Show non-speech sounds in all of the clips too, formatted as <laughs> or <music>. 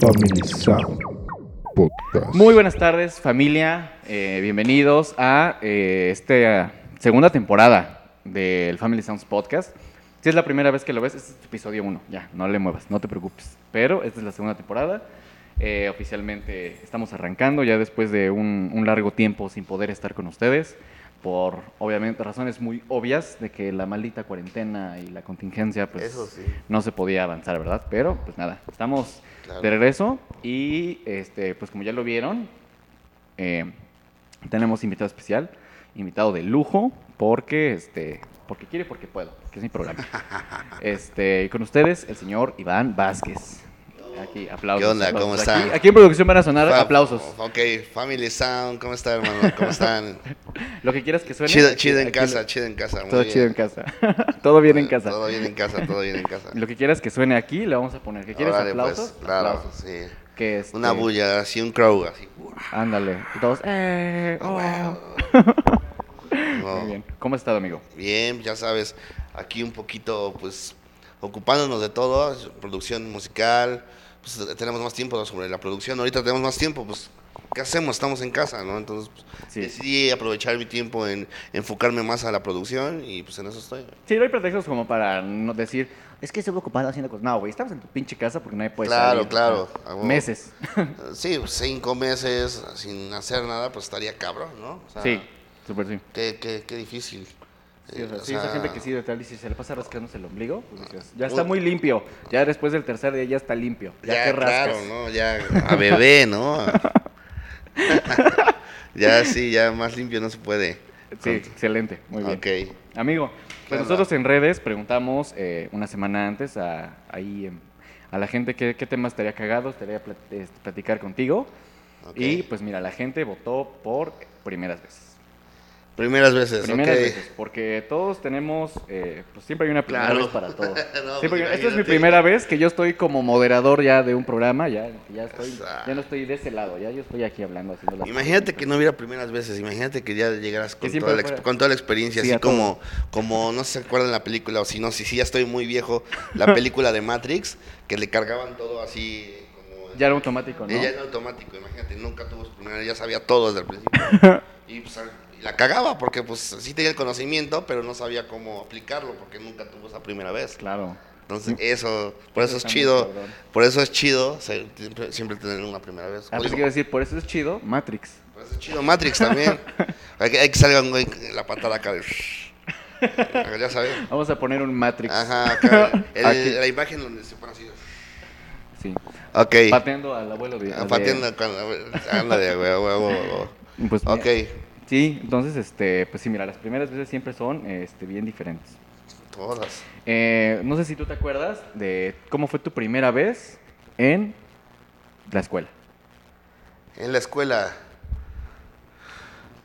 Family Sound Podcast. Muy buenas tardes, familia. Eh, bienvenidos a eh, esta segunda temporada del Family Sounds Podcast. Si es la primera vez que lo ves, este es episodio 1. Ya, no le muevas, no te preocupes. Pero esta es la segunda temporada. Eh, oficialmente estamos arrancando ya después de un, un largo tiempo sin poder estar con ustedes. Por, obviamente, razones muy obvias de que la maldita cuarentena y la contingencia, pues, Eso sí. no se podía avanzar, ¿verdad? Pero, pues nada, estamos Claro. de regreso y, este, pues como ya lo vieron, eh, tenemos invitado especial, invitado de lujo, porque, este, porque quiere, porque puedo, que es mi programa. <laughs> Este, y con ustedes, el señor Iván Vázquez. Aquí, aplausos. ¿Qué onda? ¿Cómo Aquí- están? Aquí, en producción van a sonar Fa- aplausos. Ok, Family Sound, ¿cómo están, hermano? ¿Cómo están? <laughs> Lo que quieras que suene. chido, aquí- chido en aquí casa, chido en casa. Todo chido en casa. <laughs> todo bien en casa. Todo bien en casa, todo bien en casa. Lo que quieras que suene aquí, le vamos a poner. ¿Que quieres Órale, aplausos? pues, claro, Aplausos. sí. Que este- Una bulla, así un crow, así. Ándale. Y todos, eh, oh. No, <laughs> Muy bien. ¿Cómo has estado, amigo? Bien, ya sabes, aquí un poquito, pues, ocupándonos de todo, producción musical, pues tenemos más tiempo sobre la producción, ahorita tenemos más tiempo, pues, ¿qué hacemos? Estamos en casa, ¿no? Entonces, pues, Sí. decidí aprovechar mi tiempo en enfocarme más a la producción y pues en eso estoy. Sí, no hay pretextos como para no decir, es que estuve ocupado haciendo cosas. No, güey, estamos en tu pinche casa porque nadie puede Claro, salir. claro. Ah. Meses. Sí, cinco meses sin hacer nada, pues estaría cabrón, ¿no? O sea, sí, súper sí. Qué, qué, qué difícil. Sí, o sea, Eh, o sí, esa sea, gente que sí de tal y si se le pasa rascándose el ombligo, pues dices, ya está muy limpio. Ya después del tercer día ya está limpio. Ya, Ya, que rascas. claro, ¿no? Ya a bebé, ¿no? <laughs> ya sí, ya más limpio no se puede. Sí, excelente. Muy bien. Ok. Amigo, ¿Qué pues nosotros en redes preguntamos eh, una semana antes a, ahí, a la gente qué, qué temas estaría cagados, estaría plat- platicar contigo. Y pues mira, la gente votó por primeras veces. Primeras veces, Primeras veces, porque todos tenemos, eh, pues siempre hay una primera Claro. vez para todo. <laughs> No, Siempre pues, esta es mi primera vez que yo estoy como moderador ya de un programa, ya, ya, estoy, ya no estoy de ese lado, ya yo estoy aquí hablando. Haciendo las Imagínate que no hubiera primeras veces, imagínate que ya llegaras con, toda la, fuera- con toda la experiencia, Sí, así como, como, no se acuerdan la película, o si no, si sí ya estoy muy viejo, la <laughs> película de Matrix, que le cargaban todo así. Ya era automático, ¿no? Ella era automático, imagínate, nunca tuvo su primera, ya sabía todo desde el principio. <laughs> y pues y la cagaba porque pues sí tenía el conocimiento, pero no sabía cómo aplicarlo porque nunca tuvo esa primera vez. Claro. Entonces eso, por eso es chido, por eso es chido siempre, siempre tener una primera vez. Digo, quiero decir, por eso es chido Matrix. por eso es chido Matrix también. <laughs> hay, que, hay que salga un güey la patada acá de... <laughs> ya sabes. Vamos a poner un Matrix. Ajá, <laughs> acá, el- la imagen donde se pone así. Sí. Ok. Pateando al abuelo de... Ah, Pateando cuando... Ándale, güey, güey, güey, güey. Pues, Ok, Sí, entonces, este, pues sí, mira, las primeras veces siempre son este, bien diferentes. todas. Eh, no sé si tú te acuerdas de cómo fue tu primera vez en la escuela. En la escuela.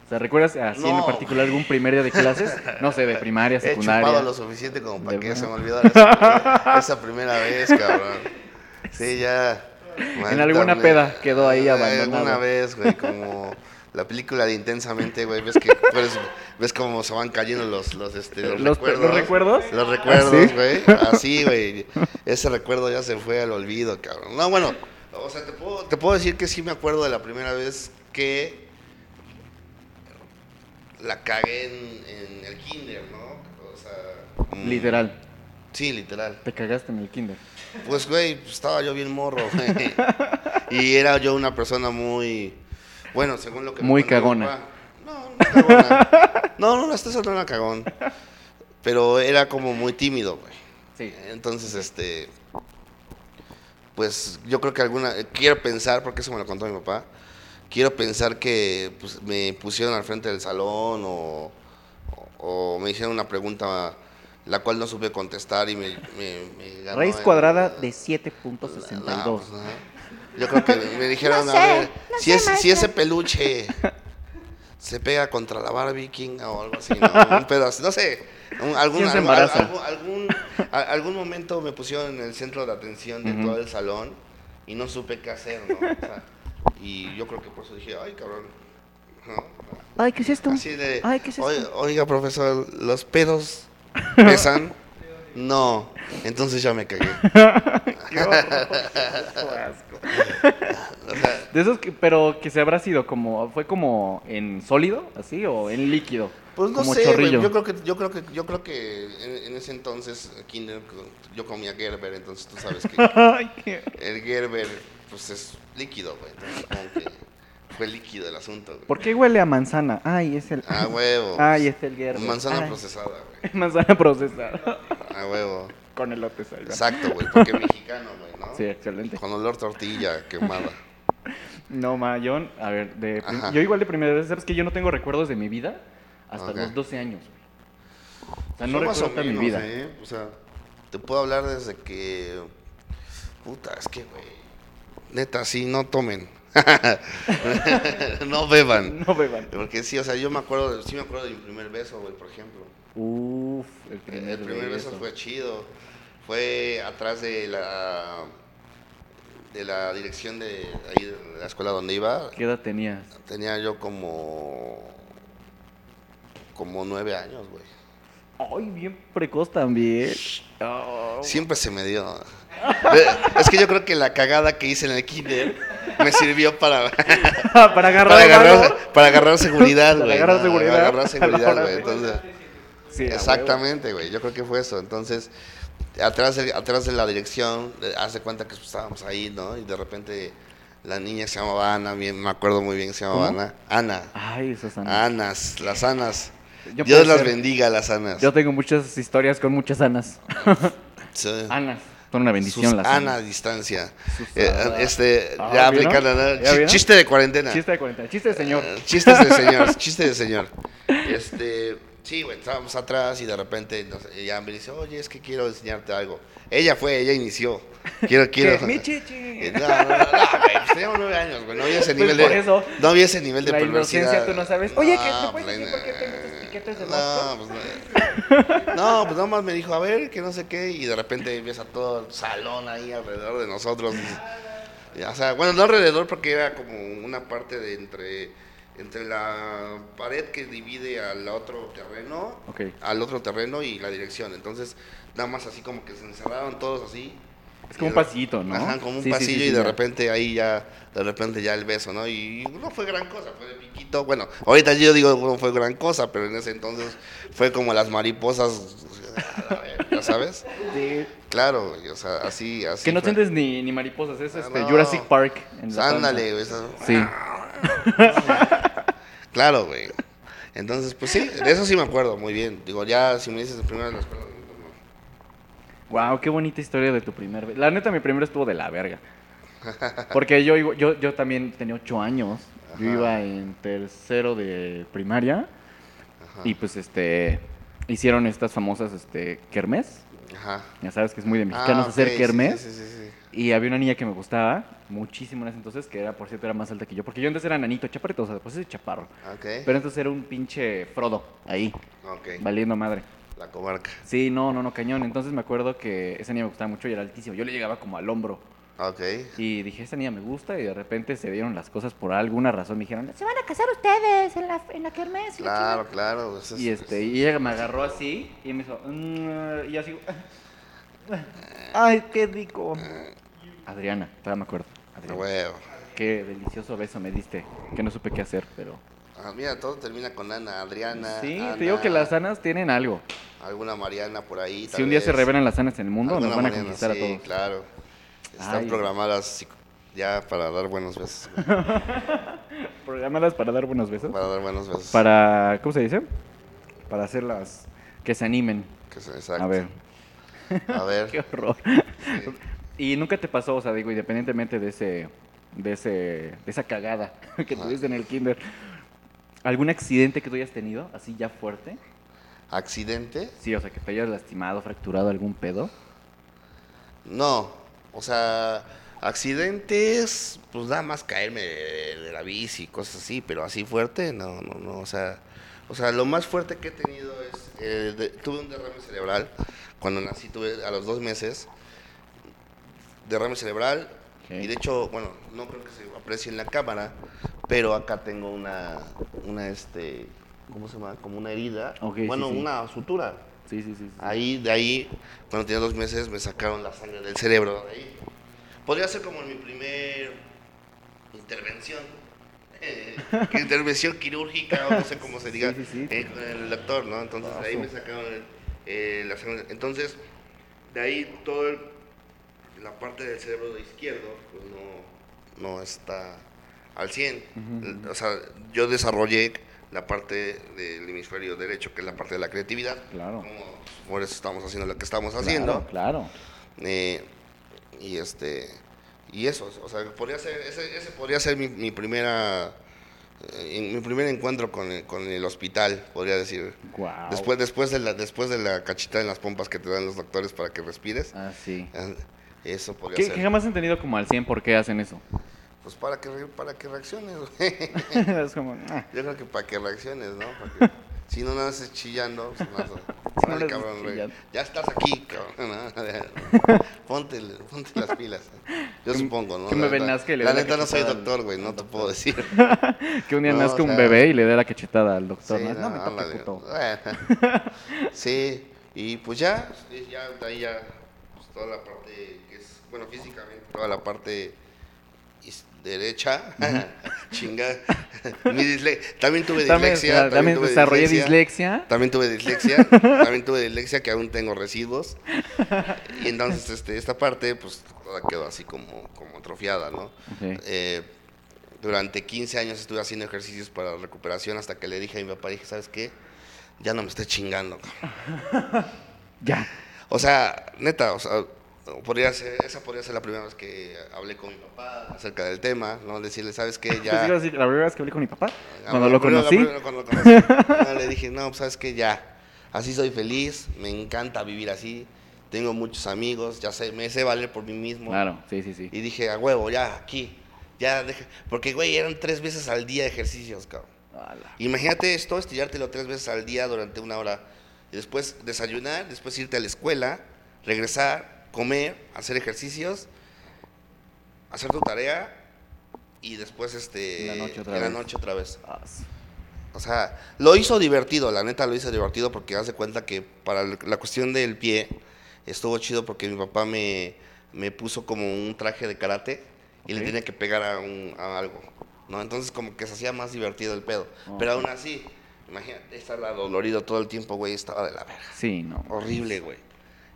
O sea, ¿recuerdas así en particular algún primer día de clases? No sé, de primaria, He secundaria. chupado lo suficiente como para De que se me olvidara esa, esa primera vez, cabrón. Sí, ya. En alguna peda quedó ahí abandonado. Alguna vez, güey, como la película de Intensamente, güey, ves que <laughs> pues, ves cómo se van cayendo los, los, este, los, ¿Los- recuerdos. los recuerdos? Los ¿Ah, recuerdos, güey. Así, güey. Ese recuerdo ya se fue al olvido, cabrón. No, bueno, o sea, te puedo, te puedo decir que sí me acuerdo de la primera vez que la cagué en, en el kinder, ¿no? O sea... mm, Literal, Sí, literal. te cagaste en el kinder. Pues, güey, estaba yo bien morro, güey. Y era yo una persona muy... Bueno, según lo que... me Muy cagona. papá. No, no cagona. <laughs> No, no, hasta eso no era cagón. Pero era como muy tímido, güey. Sí. Entonces, este... Pues yo creo que alguna... Quiero pensar, porque eso me lo contó mi papá. Quiero pensar que pues, me pusieron al frente del salón o, o- o me hicieron una pregunta la cual no supe contestar y me, me, me ganó Raíz en- cuadrada de 7.62. Yo creo que me dijeron, No a ver, no si, sé, es, si ese peluche se pega contra la Barbie King o algo así, ¿no? Un pedazo, no sé. un- algún, ¿Quién se algún- embaraza? algún, algún, algún momento me pusieron en el centro de atención de todo el salón y no supe qué hacer, ¿no? O sea, y yo creo que por eso dije, ay, cabrón. ¿no? Ay, ¿qué es esto? Así de, Ay, ¿qué es esto? "Oiga- oiga, profesor, los pedos pesan. No, entonces ya me cagué. <laughs> Qué horror, qué asco. <laughs> de esos que, pero que se habrá sido como, fue como en sólido, así, o en líquido. Pues no como sé, chorrillo. yo creo que, yo creo que, yo creo que en, en ese entonces, Kinder, yo comía Gerber, entonces tú sabes que <laughs> el Gerber, pues es líquido, güey, entonces como que fue líquido el asunto, güey. ¿Por qué huele a manzana? Ay, es el. A huevo. Ay, es el Gerber. Manzana Ay, procesada, güey. <laughs> Manzana procesada. A huevo. Con elotes ahí. ¿verdad? Exacto, güey, porque es mexicano, güey, ¿no? Sí, excelente. Con olor tortilla quemada. No, ma, yo, a ver, de yo igual de primera vez, ¿sabes que Yo no tengo recuerdos de mi vida hasta los 12 años, güey. O sea, no recuerdo toda mi menos, vida. ¿eh? O sea, te puedo hablar desde que. Puta, es que, güey. Neta, sí, no tomen. <laughs> no beban. No beban. Porque sí, o sea, yo me acuerdo, sí me acuerdo de mi primer beso, güey, por ejemplo. Uf, el primer, el primer beso beso. fue chido. Fue atrás de la de la dirección de ahí de la escuela donde iba. ¿Qué edad tenías? Tenía yo como como nueve años, güey. Ay, bien precoz también. Oh. Siempre se me dio. <laughs> Eh, Es que yo creo que la cagada que hice en el kinder me sirvió para, <laughs> para agarrar, para, agarrar, mano. para agarrar seguridad, Para güey. agarrar ¿no? seguridad. Para agarrar seguridad, güey. Entonces, Sí, exactamente, güey. Yo creo que fue eso. Entonces, atrás de, atrás de la dirección, eh, hace cuenta que estábamos ahí, ¿no? Y de repente la niña se llamaba Ana, bien, me acuerdo muy bien que se llamaba ¿Cómo? Ana. Ana. Ay, esas Anas. Anas, las Anas. Yo Dios las ser- bendiga, las Anas. Yo tengo muchas historias con muchas Anas. Sí. <laughs> Anas. Son una bendición Sus las Ana a distancia. Eh, Ana. este, Ah, ya ¿vieron? aplicando, ¿no? ¿Ya Chi- vieron? Chiste de cuarentena. Chiste de 40. Chiste de señor. Eh, Chistes de señor, <laughs> chiste de señor. Este, sí, güey, estábamos atrás y de repente nos- ella me dice, oye, es que quiero enseñarte algo. Ella fue, ella inició. Quiero, <laughs> quiero. Mi chichi. Eh, No, no, no, no, güey, pues teníamos nueve años, güey, no había ese Pues nivel por de, eso, no había ese nivel de la perversidad. inocencia, tú no sabes. Oye, ¿qué- No, ¿me puedes pues, decir por qué tengo de no, pues no. No, pues nomás me dijo, a ver, que no sé qué, y de repente ves a todo el salón ahí alrededor de nosotros. y- y, o sea, bueno, no alrededor porque era como una parte de entre, entre la pared que divide al otro terreno, al otro terreno y la dirección. Entonces, nada más así como que se encerraron todos así. Es como un pasillito, ¿no? Ajá, como un Sí, pasillo sí, y de ya. repente ahí ya, de repente ya el beso, ¿no? Y no fue gran cosa, fue de piquito. Bueno, ahorita yo digo no fue gran cosa, pero en ese entonces fue como las mariposas, ¿ya sabes? Sí. Claro, güey, o sea, así, así. Que no sientes ni, ni mariposas, es este, no. Jurassic Park. En Ándale, güey. Sí. <laughs> Claro, güey. Entonces, pues sí, de eso sí me acuerdo muy bien. Digo, ya si me dices primero de la escuela, pues, no. Wow, qué bonita historia de tu primer beso. La neta, mi primer estuvo de la verga. <laughs> Porque yo, yo, yo también tenía ocho años. Yo iba en tercero de primaria. Ajá. Y pues este. Hicieron estas famosas este, kermés. Ajá. Ya sabes que es muy de mexicanos Ah, hacer kermés. Sí, sí, sí. Y había una niña que me gustaba muchísimo en ese entonces, que era, por cierto, era más alta que yo. Porque yo antes era nanito, chaparrito, o sea, pues ese chaparro. Ok. Pero entonces era un pinche Frodo ahí, Ok. valiendo madre. La comarca. Sí, no, no, no, cañón. Entonces me acuerdo que esa niña me gustaba mucho y era altísimo. Yo le llegaba como al hombro. Ok. Y dije, esta niña me gusta. Y de repente se dieron las cosas por alguna razón. Me dijeron, Se van a casar ustedes en la, en la kermés. Claro, claro. eso es- y este, y ella me agarró así y me hizo, "Mm", y así, <laughs> ay, qué rico. Adriana, todavía me acuerdo. Ah, Adriana. Qué delicioso beso me diste, que no supe qué hacer, pero... Ah, mira, todo termina con Ana, Adriana. Sí, Ana, te digo que las sanas tienen algo. Alguna Mariana por ahí. Si un día se revelan las sanas en el mundo, nos van a conquistar a todos. claro. Están Ay. programadas ya para dar buenos besos. <laughs> Programadas para dar buenos besos. para dar buenos besos. Para, ¿cómo se dice? Para hacerlas, que se animen. Que se- exacto. A ver, A <laughs> ver. qué horror. Y nunca te pasó, o sea, digo, independientemente de ese, de ese, de esa cagada <laughs> que Ajá. tuviste en el kinder, ¿algún accidente que tú hayas tenido, así ya fuerte? ¿Accidente? Sí, o sea, que te hayas lastimado, fracturado algún pedo. No. O sea, accidentes, pues nada más caerme de, de la bici, cosas así, pero así fuerte, no, no, no. O sea, o sea lo más fuerte que he tenido es, eh, de- tuve un derrame cerebral. Cuando nací tuve a los dos meses derrame cerebral. Y de hecho, bueno, no creo que se aprecie en la cámara, pero acá tengo una, una este, ¿cómo se llama? Como una herida. Bueno, sí. una sutura. Sí, sí, sí. sí. Ahí, de ahí, cuando tenía dos meses, me sacaron la sangre del cerebro. de ahí. Podría ser como mi primer intervención. eh, <laughs> intervención quirúrgica, o no sé cómo se diga, Sí, sí, sí. eh, con el doctor, ¿no? Entonces, de ahí me sacaron el- eh, la sangre. Entonces, de ahí todo el- la parte del cerebro de izquierdo, pues no, no está al 100. Ujú, O sea, yo desarrollé la parte del hemisferio derecho, que es la parte de la creatividad. Claro. Como por eso estamos haciendo lo que estamos haciendo. Claro, claro. Eh, y este y eso, o sea, podría ser, ese, ese podría ser mi, mi primera eh, mi primer encuentro con el, con el hospital, podría decir. Guau. Después, después de la, después de la cachita en las pompas que te dan los doctores para que respires, Ah, sí. eso podría ¿Qué, ser. que jamás he entendido como al 100 por qué hacen eso. Pues para que para que reacciones, güey. <laughs> es como, ah, Yo creo que para que reacciones, ¿no? Para que- si no nada haces chillando, pues, <laughs> Si no cabrón, chillando. ya estás aquí, cabrón. ¿no? <laughs> ponte, ponte las pilas. Yo Que- supongo, ¿no? que me La y le La la neta no soy doctor, güey, no te puedo decir. que un día No, nazca o un bebé y le dé la cachetada al doctor. Sí, no, no me toque, puto. Sí, y pues ya, ya, de ahí ya, pues, toda la parte que es, bueno, físicamente, toda la parte derecha, <laughs> chinga, mi disle- también tuve También, dislexia, sea, también tuve desarrollé dislexia. También tuve dislexia, <laughs> también tuve dislexia que aún tengo residuos. Y entonces este, esta parte pues quedó así como, como atrofiada, ¿no? Eh, durante 15 años estuve haciendo ejercicios para recuperación hasta que le dije a mi papá, dije, ¿sabes qué? Ya no me estés chingando. cabrón". <laughs> Ya. O sea, neta, o sea, podría ser, esa podría ser la primera vez que hablé con mi papá acerca del tema, ¿no? Decirle, ¿sabes qué? <laughs> Ya... la primera vez que hablé con mi papá, Ah, cuando lo conocí. cuando lo conocí. <laughs> No, le dije, no, pues sabes que ya, así soy feliz, me encanta vivir así, tengo muchos amigos, ya sé, me sé valer por mí mismo. Claro, sí, sí, sí. Y dije, a huevo, ya, aquí, ya, deje-". porque güey, eran tres veces al día ejercicios, cabrón. Ala. Imagínate esto, estirártelo tres veces al día durante una hora, y después desayunar, después irte a la escuela, regresar, comer, hacer ejercicios, hacer tu tarea, y después este, En la noche otra en la vez. noche otra vez. O sea, lo hizo divertido, la neta lo hizo divertido porque hace cuenta que para la cuestión del pie estuvo chido porque mi papá me, me puso como un traje de karate y le tenía que pegar a, un, a algo, ¿no? Entonces como que se hacía más divertido el pedo. Oh. Pero aún así, imagínate estar dolorido todo el tiempo, güey, estaba de la verga. Sí, no. Horrible, güey.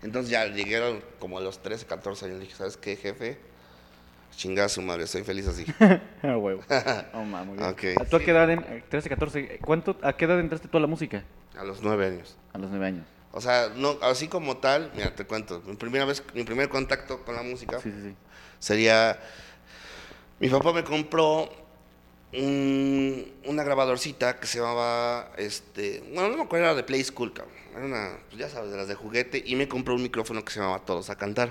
Entonces ya llegaron como a los 13, 14 años, le dije, ¿sabes qué, jefe? Chingada su madre, estoy feliz así. <laughs> Ah, huevo. <laughs> Oh, ma, muy bien. Ok. ¿A tú a qué edad, en- 13, 14, ¿cuánto, ¿a qué edad entraste tú a la música? a los 9 años. A los 9 años. O sea, no, así como tal, mira, te cuento, mi primera vez, mi primer contacto con la música Sí, sí, sí. sería, mi papá me compró un- una grabadorcita que se llamaba, este, bueno, no me acuerdo, era de Play School, cabrón. Era una, pues ya sabes, de las de juguete, y me compró un micrófono que se llamaba Todos a Cantar.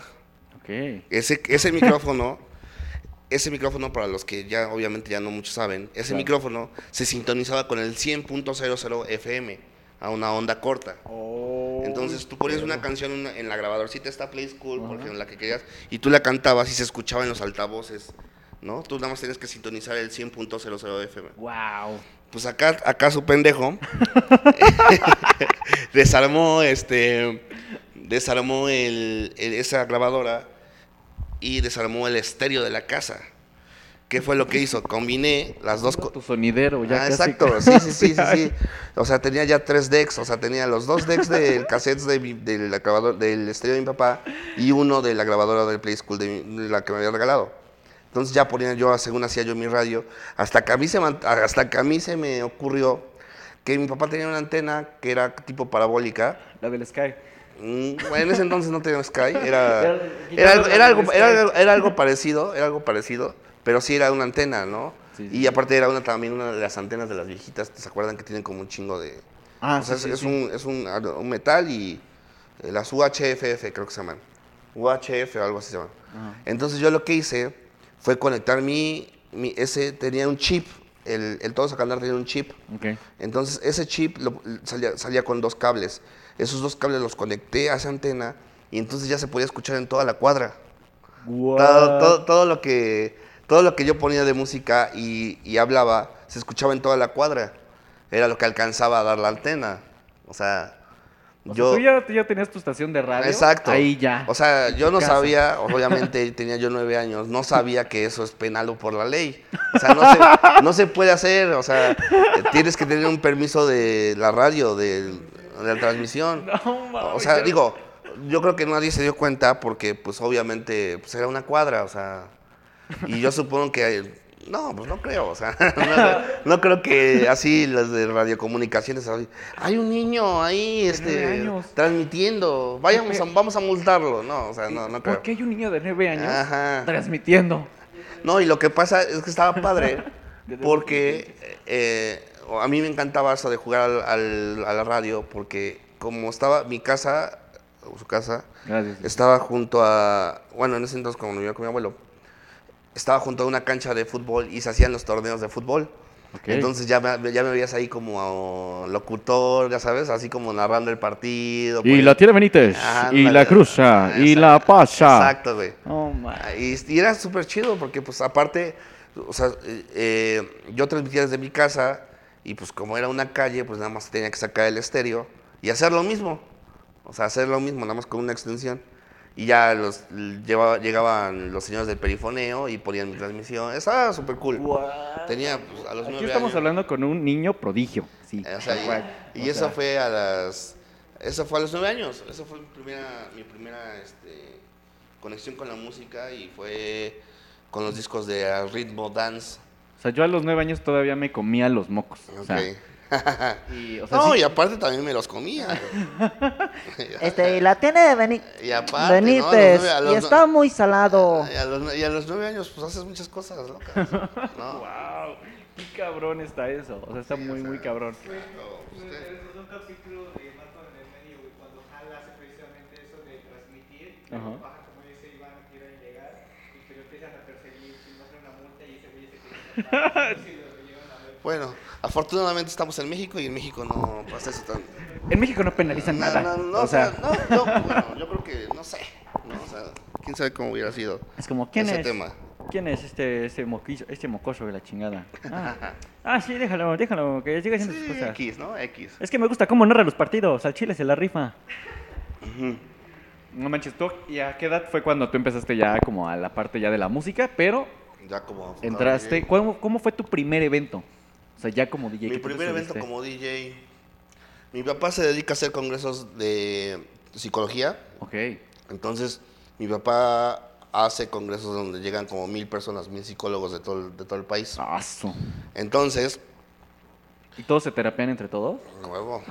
Ok. Ese, ese micrófono, <laughs> ese micrófono, para los que ya obviamente ya no muchos saben, ese Claro. micrófono se sintonizaba con el 100.00 FM a una onda corta. Oh, Entonces tú ponías una canción en una- en la grabadorcita esta Play School, Ajá. porque en la que querías, y tú la cantabas y se escuchaba en los altavoces, ¿no? Tú nada más tenías que sintonizar el 100.00 FM. Wow. Pues acá, acá su pendejo <laughs> desarmó este desarmó el, el- esa grabadora y desarmó el estéreo de la casa. ¿Qué fue lo que hizo? Combiné las dos co- Tu sonidero, ya Ah, casi. exacto, sí, sí, sí, sí, sí. <laughs> O sea, tenía ya tres decks, o sea, tenía los dos decks del cassette de mi- del grabador, del estéreo de mi papá y uno de la grabadora del Play School de, mi- de la que me había regalado. Entonces ya ponía yo, según hacía yo mi radio, hasta que a mí se, hasta que a mí se me ocurrió que mi papá tenía una antena que era tipo parabólica. La del Sky. Mm, en ese entonces no tenía Sky, era, <laughs> Era- era, algo, era, algo, era, parecido, era algo parecido, pero sí era una antena, ¿no? Sí, y sí. aparte era una también una de las antenas de las viejitas, ¿se acuerdan que tienen como un chingo de... Ah, o sea, sí, es, sí, es un, es un, un metal y eh, las UHFF creo que se llaman. UHF o algo así se llaman. Ajá. Entonces yo lo que hice fue conectar mi, mi ese tenía un chip, el, el todo Sacandar tenía un chip. Entonces ese chip lo- salía, salía con dos cables. Esos dos cables los conecté a esa antena y entonces ya se podía escuchar en toda la cuadra. Todo, todo- todo lo que, todo lo que yo ponía de música y, y hablaba se escuchaba en toda la cuadra. Era lo que alcanzaba a dar la antena. O sea, O sea, Yo- tú ya, tú ya tenías tu estación de radio. Exacto. Ahí ya. O sea, yo no Casa. sabía, obviamente <laughs> tenía yo nueve años, no sabía que eso es penal por la ley. O sea, no <laughs> se, no se puede hacer, o sea, tienes que tener un permiso de la radio, de, de la transmisión. <laughs> No, mames, o sea, digo, yo creo que nadie se dio cuenta porque, pues, obviamente, pues, era una cuadra, o sea, y yo supongo que, no, pues no creo, o sea, <laughs> no, no creo que así los de radiocomunicaciones, hay un niño ahí, este, transmitiendo, vayamos a, vamos a multarlo, no, o sea, no, no creo. ¿Por qué hay un niño de nueve años Ajá. transmitiendo? No, y lo que pasa es que estaba padre <laughs> <laughs> porque eh, a mí me encantaba eso de jugar al- al- a la radio porque como estaba mi casa, o su casa, Gracias. estaba junto a, bueno, en ese entonces como vivía con mi abuelo, estaba junto a una cancha de fútbol y se hacían los torneos de fútbol. Entonces ya me, ya me veías ahí como locutor, ya sabes, así como narrando el partido. Y pues. la tiene Benítez, y la ándale. cruza, y Exacto, la pasa. Exacto, güey. Y, y era súper chido porque, pues, aparte, o sea, eh, yo transmitía desde mi casa y, pues, como era una calle, pues, nada más tenía que sacar el estéreo y hacer lo mismo. O sea, hacer lo mismo, nada más con una extensión. Y ya los, llevaba- llegaban los señores del perifoneo y ponían mi transmisión. Estaba súper cool. Tenía, pues, a los Aquí nueve estamos años. hablando con un niño prodigio. Sí. O sea, y, O y eso sea, fue a las eso fue a los nueve años eso fue mi primera mi primera este, conexión con la música y fue con los discos de ritmo dance O sea, yo a los nueve años todavía me comía los mocos. O sea, Ok. <laughs> y, o sea, no sí- y aparte también me los comía <laughs> <laughs> Este, y la tiene de Beni- y aparte ¿no? A los Benítez. nueve- a y los está muy salado. y a, los, y a los nueve años pues haces muchas cosas locas ¿no? ¡Wow! ¡Qué cabrón está eso! O sea, está muy, muy cabrón. Es un capítulo de Marco en el medio, cuando Jala hace precisamente eso de transmitir, Ajá. como dice Iván, quieren llegar, y que lo empiezan a perseguir, y no hacen una multa y ese güey se quiere escapar, y lo llevan a ver. Bueno afortunadamente estamos en México y en México no pasa eso tan En México no penalizan nada. No, no, no, o sea, no, no, bueno, yo creo que, no sé, no, o sea, quién sabe cómo hubiera sido es como, ¿quién ese es? tema. ¿Quién es este, este, moquizo, este mocoso de la chingada? <laughs> Ah, ah, sí, déjalo, déjalo, que siga haciendo sus Sí, cosas. X, ¿no? X. Es que me gusta cómo narra los partidos, al chile se la rifa. No manches, ¿tú ¿y a qué edad fue cuando tú empezaste ya como a la parte ya de la música? Pero Ya como... entraste, como ¿cómo, cómo fue tu primer evento? O sea, ya como DJ. Mi ¿qué te primer evento como DJ. Mi papá se dedica a hacer congresos de psicología. Ok. Entonces, mi papá hace congresos donde llegan como mil personas, mil psicólogos de todo, el- de todo el país. Su. Entonces, ¿Y todos se terapean entre todos? nuevo.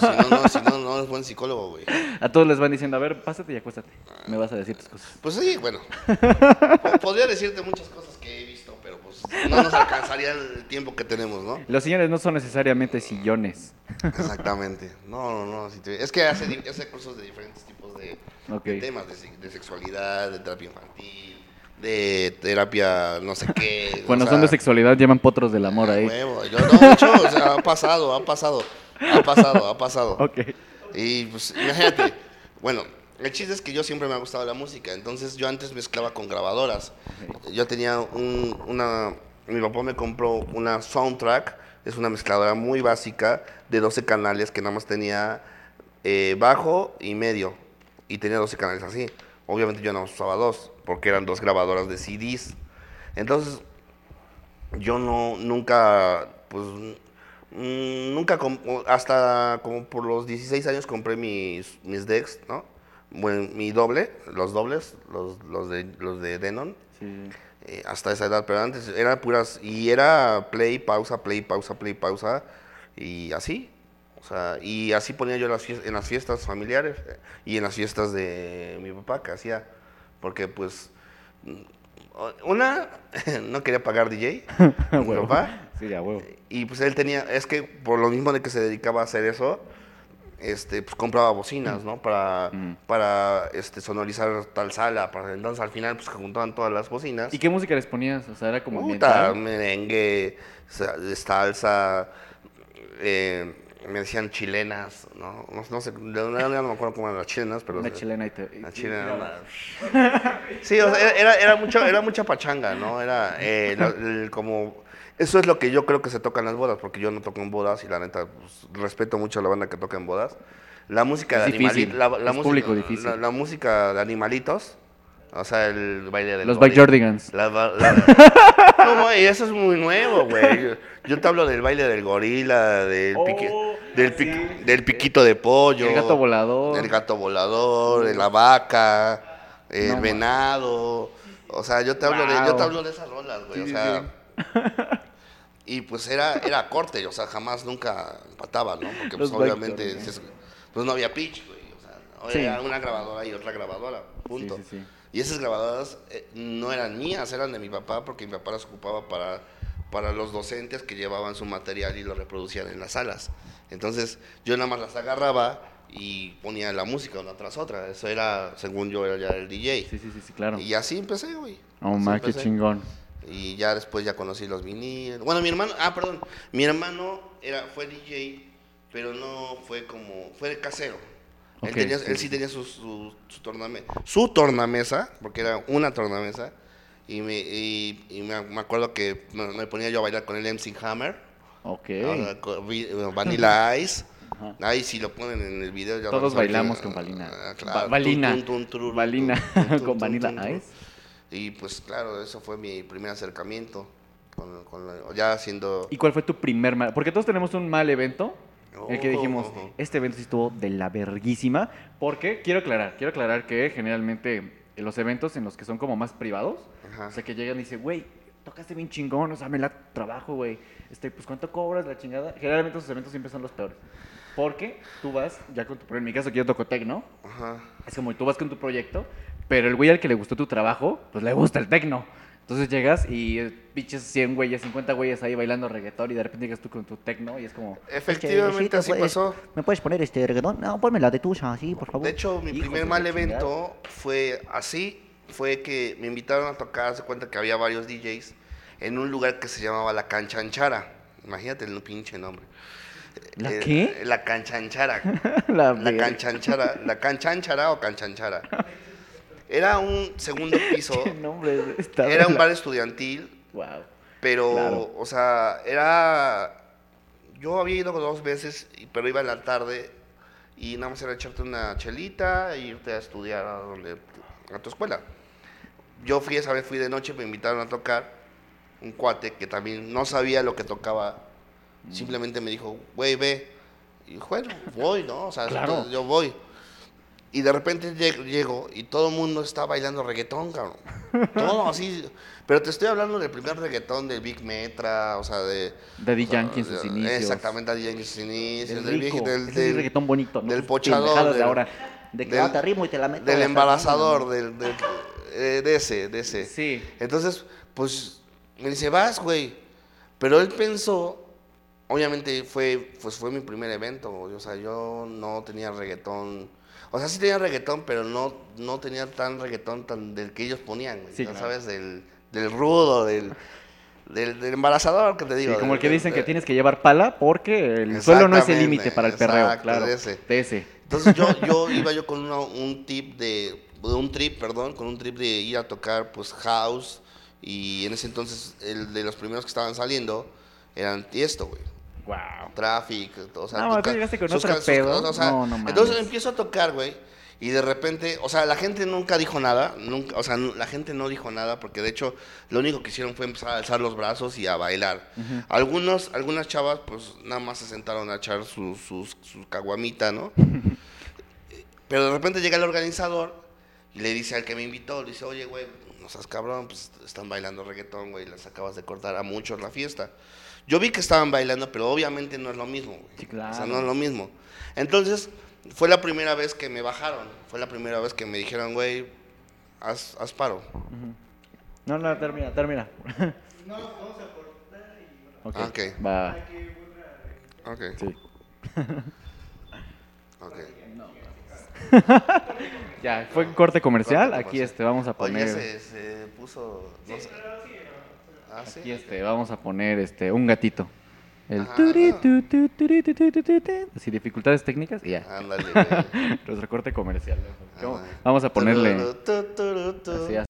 Si no, no, si no, no es buen psicólogo, güey. A todos les van diciendo, a ver, pásate y acuéstate. Me vas a decir tus cosas. Pues sí, bueno. Po- <laughs> Podría decirte muchas cosas que he visto, pero pues no nos alcanzaría el tiempo que tenemos, ¿no? Los señores no son necesariamente sillones. Exactamente. No, no, no. Es que hace, cursos de diferentes tipos de, temas, de, se- de sexualidad, de terapia infantil, de terapia no sé qué. <laughs> Cuando o son de sexualidad llaman potros del amor a ahí. huevo. Yo, no, hecho, o sea, ha pasado, ha pasado. Ha pasado, ha pasado. <laughs> Ok. Y pues, imagínate. Bueno, el chiste es que yo siempre me ha gustado la música. Entonces, yo antes mezclaba con grabadoras. Yo tenía un, una. Mi papá me compró una soundtrack. Es una mezcladora muy básica de 12 canales que nada más tenía eh, bajo y medio. Y tenía 12 canales así. Obviamente yo no usaba dos, porque eran dos grabadoras de CDs. Entonces, yo no, nunca, pues, mm, nunca, hasta como por los 16 años compré mis, mis decks, ¿no? Bueno, mi doble, los dobles, los, los, de, los de Denon, Sí. eh, hasta esa edad, pero antes era puras, y era play, pausa, play, pausa, play, pausa, y así. O sea, y así ponía yo las fies- en las fiestas familiares eh, y en las fiestas de mi papá que hacía, porque pues, mm, una, <laughs> no quería pagar DJ, <laughs> mi papá, Sí, a huevo. y pues él tenía, es que por lo mismo de que se dedicaba a hacer eso, este, pues compraba bocinas, ¿no? Para, Mm. para este, sonorizar tal sala, para entonces al final pues juntaban todas las bocinas. ¿Y qué música les ponías? O sea, era como Puta, merengue, sa- salsa, eh, me decían chilenas, ¿no? No, no sé, de una no me acuerdo cómo eran las chilenas, pero... Una chilena y te. La chilena una- Sí, o sea, era, era, era mucha, era mucha pachanga, ¿no? Era eh, la- el- como... Eso es lo que yo creo que se toca en las bodas, porque yo no toco en bodas y la neta, pues, respeto mucho a la banda que toca en bodas. la música Es de difícil, animalitos. La, la es música, público difícil. La, la música de animalitos. O sea, el baile de Los Bike Jordigans. La, ba- la- <laughs> no, güey, eso es muy nuevo, güey. Yo, te hablo del baile del gorila, del, Oh, del, piqui- del piquito de pollo. El gato volador. El gato volador, de la vaca, el No, venado. O sea, yo te hablo, de, yo Wow. te hablo de esas rolas, güey. Sí, o sí, sea, y pues era, era corte, o sea, jamás nunca empataba, ¿no? Porque pues Los obviamente pues no había pitch, güey. O sea, Sí. era una grabadora y otra grabadora, punto. Sí. Y esas grabadoras eh, no eran mías, eran de mi papá, porque mi papá las ocupaba para, para los docentes que llevaban su material y lo reproducían en las salas. Entonces yo nada más las agarraba y ponía la música una tras otra. Eso era, según yo, era ya el DJ. Sí, sí, sí, sí, claro. Y así empecé, güey. Oh, Así ma, qué chingón. Y ya después ya conocí los vinilos. Bueno, mi hermano, ah, perdón, mi hermano era, fue DJ, pero no fue como, fue casero. Ok, él, tenía- sí, él sí. tenía su, su, su torname- su tornamesa, porque era una tornamesa, y me, y, y me, acuerdo que me, ponía yo a bailar con el MC Hammer, Ok. vi- Vanilla <laughs> Ice. Ajá. Ahí si lo ponen en el video ya Todos bailamos con. Valina. Valina tun, con Vanilla. Ice. Y pues claro, eso fue mi primer acercamiento. Con, con la- ya haciendo... ¿Y cuál fue tu primer mal? Porque todos tenemos un mal evento. El que dijimos, Oh. este evento sí estuvo de la verguísima. Porque quiero aclarar, quiero aclarar que generalmente en los eventos en los que son como más privados, Ajá. o sea, que llegan y dicen, güey, tocaste bien chingón, o sea, me la trabajo, güey. Este, pues, ¿cuánto cobras la chingada? Generalmente esos eventos siempre son los peores. Porque tú vas, ya con tu, pero en mi caso que yo toco tecno, Ajá. es como tú vas con tu proyecto, pero el güey al que le gustó tu trabajo, pues le gusta el tecno. Entonces llegas y eh, pinches 100 güeyes, 50 güeyes ahí bailando reggaetón y de repente llegas tú con tu tecno y es como... Efectivamente Chevecito, así pues, pasó. ¿Me puedes poner este reggaetón? No, ponme la de tuya, sí, por favor. De hecho, mi Hijos primer mal evento fue así. Fue que me invitaron a tocar, se cuenta que había varios DJs en un lugar que se llamaba La Canchanchara. Imagínate el pinche nombre. ¿La Eh, qué? La Canchanchara. <laughs> la La canchanchara, la canchanchara o canchanchara. <laughs> Era un segundo <laughs> piso, Qué nombre era un bar estudiantil, Wow. pero, Claro. o sea, era... Yo había ido dos veces, pero iba en la tarde y nada más era echarte una chelita e irte a estudiar a, donde, a tu escuela. Yo fui esa vez, fui de noche, me invitaron a tocar un cuate que también no sabía lo que tocaba, Mm. simplemente me dijo, güey, ve. Y bueno, voy, ¿no? O sea, Claro. entonces yo voy. Y de repente lleg- llego y todo el mundo está bailando reggaetón, cabrón. <laughs> Todo así. Pero te estoy hablando del primer reggaetón del Big Metra, o sea, de... O sea, Yankee en sus de- inicios. Exactamente, Daddy Yankee en sus inicios. Del rico. del- del- el reggaetón bonito, ¿no? del pochador, de ahora. De que del- te rimo y te la meto. del embarazador, del, del- <laughs> eh, de ese, de ese. Sí. Entonces, pues, me dice, vas, güey. Pero él pensó, obviamente fue, pues fue mi primer evento, o sea, yo no tenía reggaetón. O sea, sí tenía reggaetón, pero no, no tenía tan reggaetón tan del que ellos ponían, güey. Sí, claro. sabes, del, del rudo, del, del, del embarazador que te digo. Sí, como el que dicen que tienes que llevar pala porque el suelo no es el límite para el perreo, exacto, claro. de ese. De ese. Entonces yo, yo <laughs> iba yo con una- un tip de, de un trip, perdón, con un trip de ir a tocar pues house y en ese entonces el de los primeros que estaban saliendo eran Tiesto, güey. Wow. Traffic, o sea, No, tú llegaste con otro pedo. o sea, No, no mames. entonces empiezo a tocar, güey, y de repente, o sea, la gente nunca dijo nada, nunca, o sea, la gente no dijo nada porque de hecho lo único que hicieron fue empezar a alzar los brazos y a bailar. Algunos, algunas chavas, pues nada más se sentaron a echar su, sus- su caguamita, ¿no? <laughs> Pero de repente llega el organizador y le dice al que me invitó, le dice, oye, güey, no seas cabrón, pues están bailando reggaetón, güey, les acabas de cortar a muchos la fiesta. Yo vi que estaban bailando, pero obviamente no es lo mismo, güey. Sí, O sea, claro. no es lo mismo. Entonces, fue la primera vez que me bajaron, fue la primera vez que me dijeron, güey, haz, haz paro. No, no, termina, termina. <laughs> No, vamos a cortar y bueno, Ok. Ah, ok. Va. Ok, Sí. <laughs> ok. <laughs> Ya, fue un corte comercial. Corte Aquí comercial. este vamos a Oye, poner se, se puso... No sé. Ah, sí. aquí este vamos a poner este un gatito. El Ajá. turi, tu, tu, turi, tu, tu, tu, tu, tu. Así dificultades técnicas y ya. Ándale. <laughs> Nuestro corte comercial. Ándale. Vamos a ponerle así, así.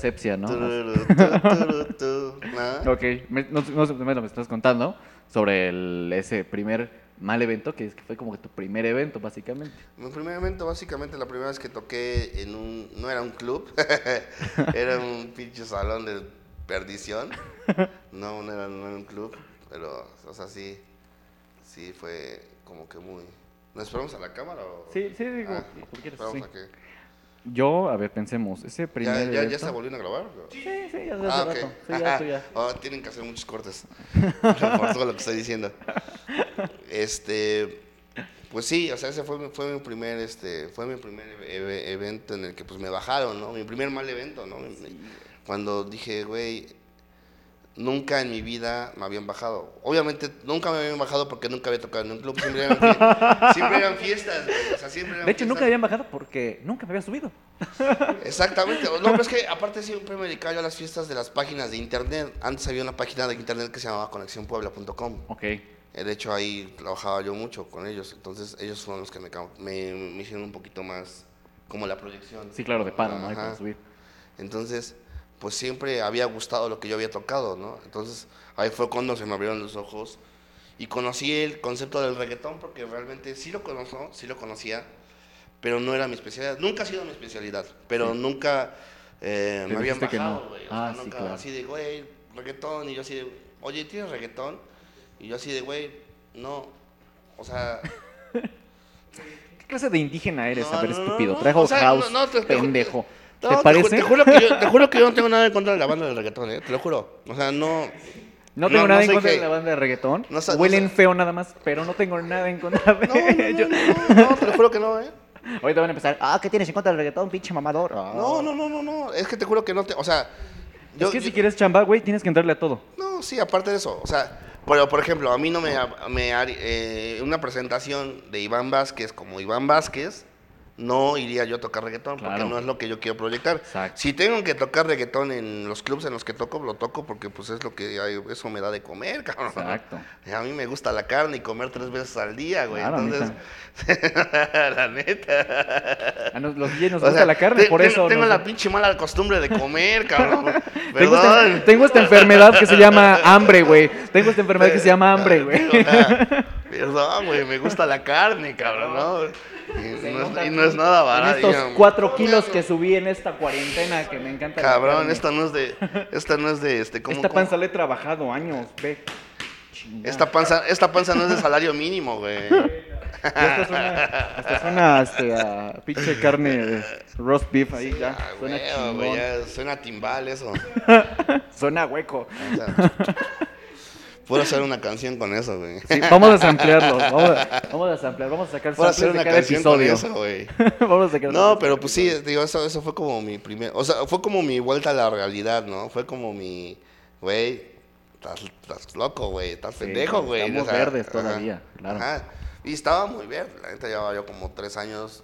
sepsia, ¿no? <laughs> Ok, me, no, me estás contando sobre el- ese primer mal evento, que es que fue como que tu primer evento, básicamente. Mi primer evento, básicamente, la primera vez que toqué en un. No era un club, <laughs> era un pinche salón de perdición. No, no era, no era un club, pero, o sea, sí. Sí, fue como que muy. ¿Nos esperamos a la cámara o.? Sí, sí, digo, Ah, como quieras, esperamos sí. a que- Yo, a ver, pensemos, ese primer ¿Ya, ya, evento... ya está volviendo a grabar? Sí, sí, ya hace Ah, ok. rato. Sí, ya, ya. Oh, tienen que hacer muchos cortes <laughs> por todo lo que estoy diciendo. Este, pues sí, o sea, ese fue, mi- fue mi primer, este, fue mi primer e- evento en el que pues me bajaron, ¿no? Mi primer mal evento, ¿no? Cuando dije, güey, nunca en mi vida me habían bajado. Obviamente nunca me habían bajado porque nunca había tocado en un club, siempre eran, fie- siempre eran fiestas, güey, o sea, siempre eran De hecho, nunca fiestas. habían bajado porque nunca me había subido. <laughs> Exactamente. No, pero es que aparte siempre me dedicaba yo a las fiestas de las páginas de internet. Antes había una página de internet que se llamaba conexionpuebla.com. Ok. Eh, De hecho, ahí trabajaba yo mucho con ellos. Entonces, ellos fueron los que me, me, me hicieron un poquito más como la proyección. Sí, claro, de paro, ¿no? Hay para subir. Entonces, pues siempre había gustado lo que yo había tocado, ¿no? Entonces, ahí fue cuando se me abrieron los ojos y conocí el concepto del reggaetón porque realmente sí lo conozco, sí lo conocía, pero no era mi especialidad. Nunca ha sido mi especialidad, pero nunca eh, Te me habían bajado, no. güey. O sea, Ah, sí, nunca claro. así de, güey, reggaetón. Y yo así de, oye, ¿tienes reggaetón? Y yo así de, güey, no. O sea, <laughs> ¿Qué clase de indígena eres? No, a ver, no, no, estúpido. no, Traigo o sea, house, no, no, te- te ju- pendejo. no, ¿Te ju- parece? Te, juro que yo, te juro que yo no tengo nada en contra de la banda del reggaetón, ¿eh? Te lo juro. O sea, no. No tengo no, nada no en contra de la banda de reggaetón. Huelen feo nada más, pero no tengo nada en contra de ellos. no, no, no, te lo juro que no, ¿eh? Ahorita van a empezar. Ah, ¿qué tienes en contra del reggaetón, pinche mamador? Ah. No, no, no, no, no. Es que te juro que no te. O sea. Yo, es que si quieres chamba, güey, tienes que entrarle a todo. No, sí, aparte de eso. O sea, pero por ejemplo, a mí no me. me eh, una presentación de Iván Vázquez como Iván Vázquez. No iría yo a tocar reggaetón Claro. porque no es lo que yo quiero proyectar. Exacto. Si tengo que tocar reggaetón en los clubs en los que toco, lo toco porque pues es lo que hay- eso me da de comer, <laughs> cabrón. Exacto. A mí me gusta la carne y comer tres veces al día, güey. Claro, Entonces, <laughs> la neta. A nos- los DJs nos O gusta sea, la carne, te- por tengo, eso. Tengo nos- la pinche mala costumbre de comer, <laughs> cabrón. Tengo esta, tengo esta enfermedad que se llama hambre, güey. Tengo esta enfermedad que se llama hambre, güey. Perdón, güey, me gusta la carne, cabrón, ¿no? Y no, es, y no es nada En barato. estos cuatro kilos que subí en esta cuarentena que me encanta. Cabrón, esta no es de. Esta no es de este. ¿cómo, Esta cómo? panza la he trabajado años, ve. Chingada. Esta panza, esta panza no es de salario mínimo, güey. <laughs> Hasta suena, hasta suena este, a pinche carne de roast beef ahí, ya. Ah, Suena güey, chingón. güey, ya suena timbal eso. <laughs> Suena hueco. <laughs> Puedo hacer una canción con eso, güey. Sí, vamos a samplearlo. <laughs> Vamos a, vamos a samplear. Vamos a sacar Puedo hacer de una cada canción con eso, güey. <laughs> vamos a sacar No, pero pues sí, digo, eso, eso fue como mi primer, o sea, fue como mi vuelta a la realidad, ¿no? Fue como mi, güey, estás, estás loco, güey, estás Sí, pendejo, güey. estamos verdes todavía, claro. Ajá. Y estaba muy verde, la neta llevaba yo como tres años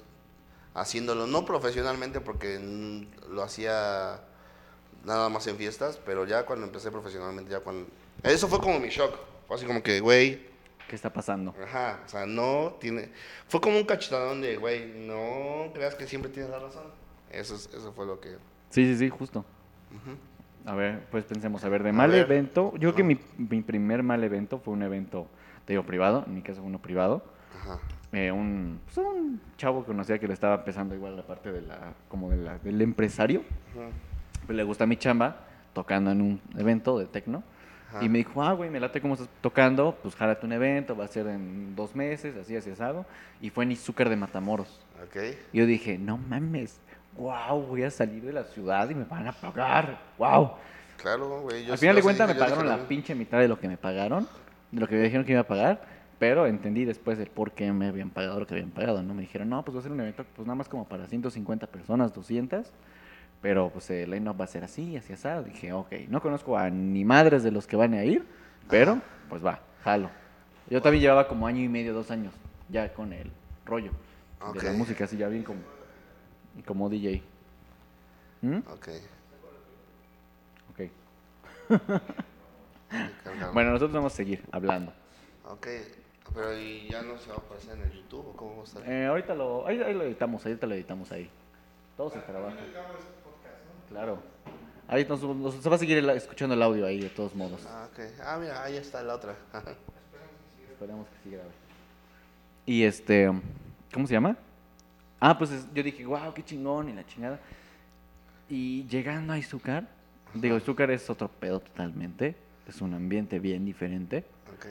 haciéndolo, no profesionalmente porque lo hacía nada más en fiestas, pero ya cuando empecé profesionalmente, ya cuando... Eso fue como mi shock, fue así como que, güey, ¿Qué está pasando? Ajá, o sea, no tiene. Fue como un cachetadón de, güey, no creas que siempre tienes la razón. Eso, es- eso fue lo que. Sí, sí, sí, justo. A ver, pues pensemos, a ver, de A mal ver. evento, yo creo que mi, mi primer mal evento fue un evento, te digo, privado, en mi caso fue uno privado. Ajá. Eh, un, pues, un chavo que conocía que le estaba empezando igual la parte de la, como de la, del empresario, Ajá. pues le gusta mi chamba, tocando en un evento de tecno. Ajá. Y me dijo, ah, güey, me late cómo estás tocando, pues jálate un evento, va a ser en dos meses, así, así, asado. Y fue en Izúcar de Matamoros. Ok. Y yo dije, no mames, wow, voy a salir de la ciudad y me van a pagar, wow. Claro, güey. Al final de cuentas me pagaron la pinche mitad de lo que me pagaron, de lo que me dijeron que iba a pagar, pero entendí después el por qué me habían pagado lo que habían pagado, ¿no? Me dijeron, no, pues va a ser un evento pues nada más como para 150 personas, 200, pero pues el line-up va a ser así, así, así. Dije, ok, no conozco a ni madres de los que van a ir, pero pues va, jalo. Yo también llevaba como año y medio, dos años, ya con el rollo de la música, así ya bien como, como DJ. ¿Mm? Ok. Ok. <laughs> Bueno, nosotros vamos a seguir hablando. Ok. Pero ¿y ya no se va a aparecer en el YouTube o cómo va a estar? Eh, ahorita lo, ahí, ahí lo editamos, ahorita lo editamos ahí. Todo se trabaja. Claro. Ahí nos, nos- se va a seguir el- escuchando el audio ahí, de todos modos. Ah, ok. Ah, mira, ahí está la otra. <laughs> Esperemos que sí grabe. Y este, ¿cómo se llama? Ah, pues es- yo dije, wow, qué chingón y la chingada. Y llegando a Izúcar, digo, Izúcar es otro pedo totalmente. Es un ambiente bien diferente. ok.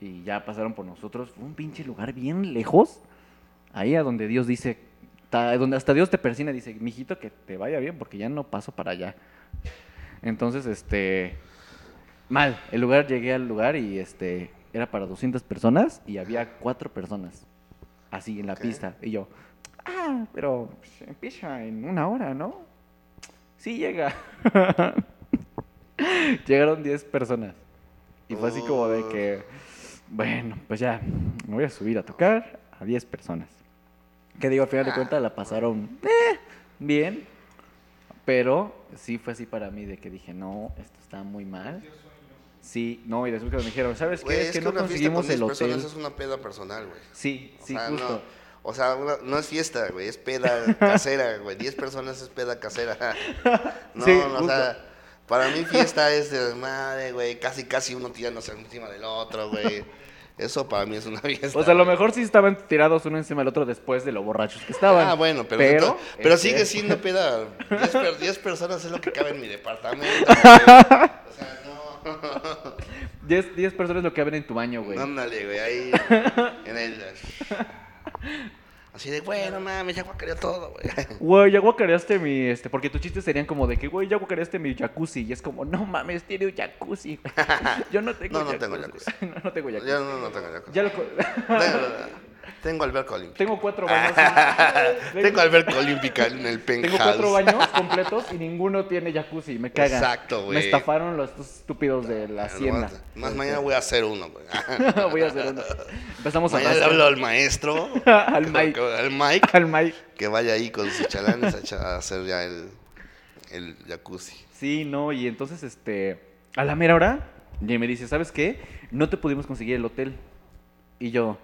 Y ya pasaron por nosotros. Fue un pinche lugar bien lejos. Ahí a donde Dios dice, ta- donde hasta Dios te persina y dice, mijito, que te vaya bien porque ya no paso para allá. Entonces, este, mal. El lugar, llegué al lugar y este, era para 200 personas y había cuatro personas. Así en la pista. Y yo, ah, pero pues, empieza en una hora, ¿no? Sí llega. <laughs> Llegaron 10 personas. Y fue así como de que, bueno, pues ya, me voy a subir a tocar a 10 personas. Que digo, al final de cuentas la pasaron eh, bien. Pero sí fue así para mí de que dije, no, esto está muy mal. Sí, no, y después que me dijeron, ¿sabes qué? es Es que, que no conseguimos 10 el personas hotel. es una peda personal, güey. Sí, sí, justo. No, o sea, una- no es fiesta, güey, es peda <laughs> casera, güey. 10 personas es peda casera. <laughs> No, Sí, no, o sea, para mí fiesta es de madre, güey, casi casi uno tirándose encima del otro, güey. <laughs> Eso para mí es una <laughs> fiesta. O sea, a lo mejor sí estaban tirados uno encima del otro después de lo borrachos que estaban. Ah, bueno, pero, pero, este, sigue siendo <laughs> peda. 10 per- 10 personas es lo que cabe en mi departamento. güey. <laughs> O sea, no. 10, 10 personas es lo que abren en tu baño, güey. Ándale, güey, ahí en el. Así de, güey, no mames, ya guacareó todo, güey. <laughs> Güey, ya guacareaste mi, este, porque tus chistes serían como de que, güey, ya guacareaste mi jacuzzi. Y es como, no mames, tiene un jacuzzi. <laughs> Yo no tengo No, no jacuzzi. <laughs> tengo jacuzzi. no, no tengo jacuzzi. Yo no, no tengo ya Ya lo Tengo, tengo alberca olímpica. tengo cuatro <laughs> baños. Tengo alberca olímpica en el Tengo penthouse. cuatro baños completos y ninguno tiene jacuzzi. Me cagan. Exacto, güey. Me estafaron los estos estúpidos de la hacienda. Más mañana voy a hacer uno, güey. <laughs> Voy a hacer uno. Empezamos a Mañana le rascar hablo al maestro, <laughs> al Mike. al Mike, Al Mike. que vaya ahí con sus chalanes a, a hacer ya el, el jacuzzi. Sí, no, y entonces, este, a la mera hora, y me dice, ¿sabes qué? No te pudimos conseguir el hotel. Y yo,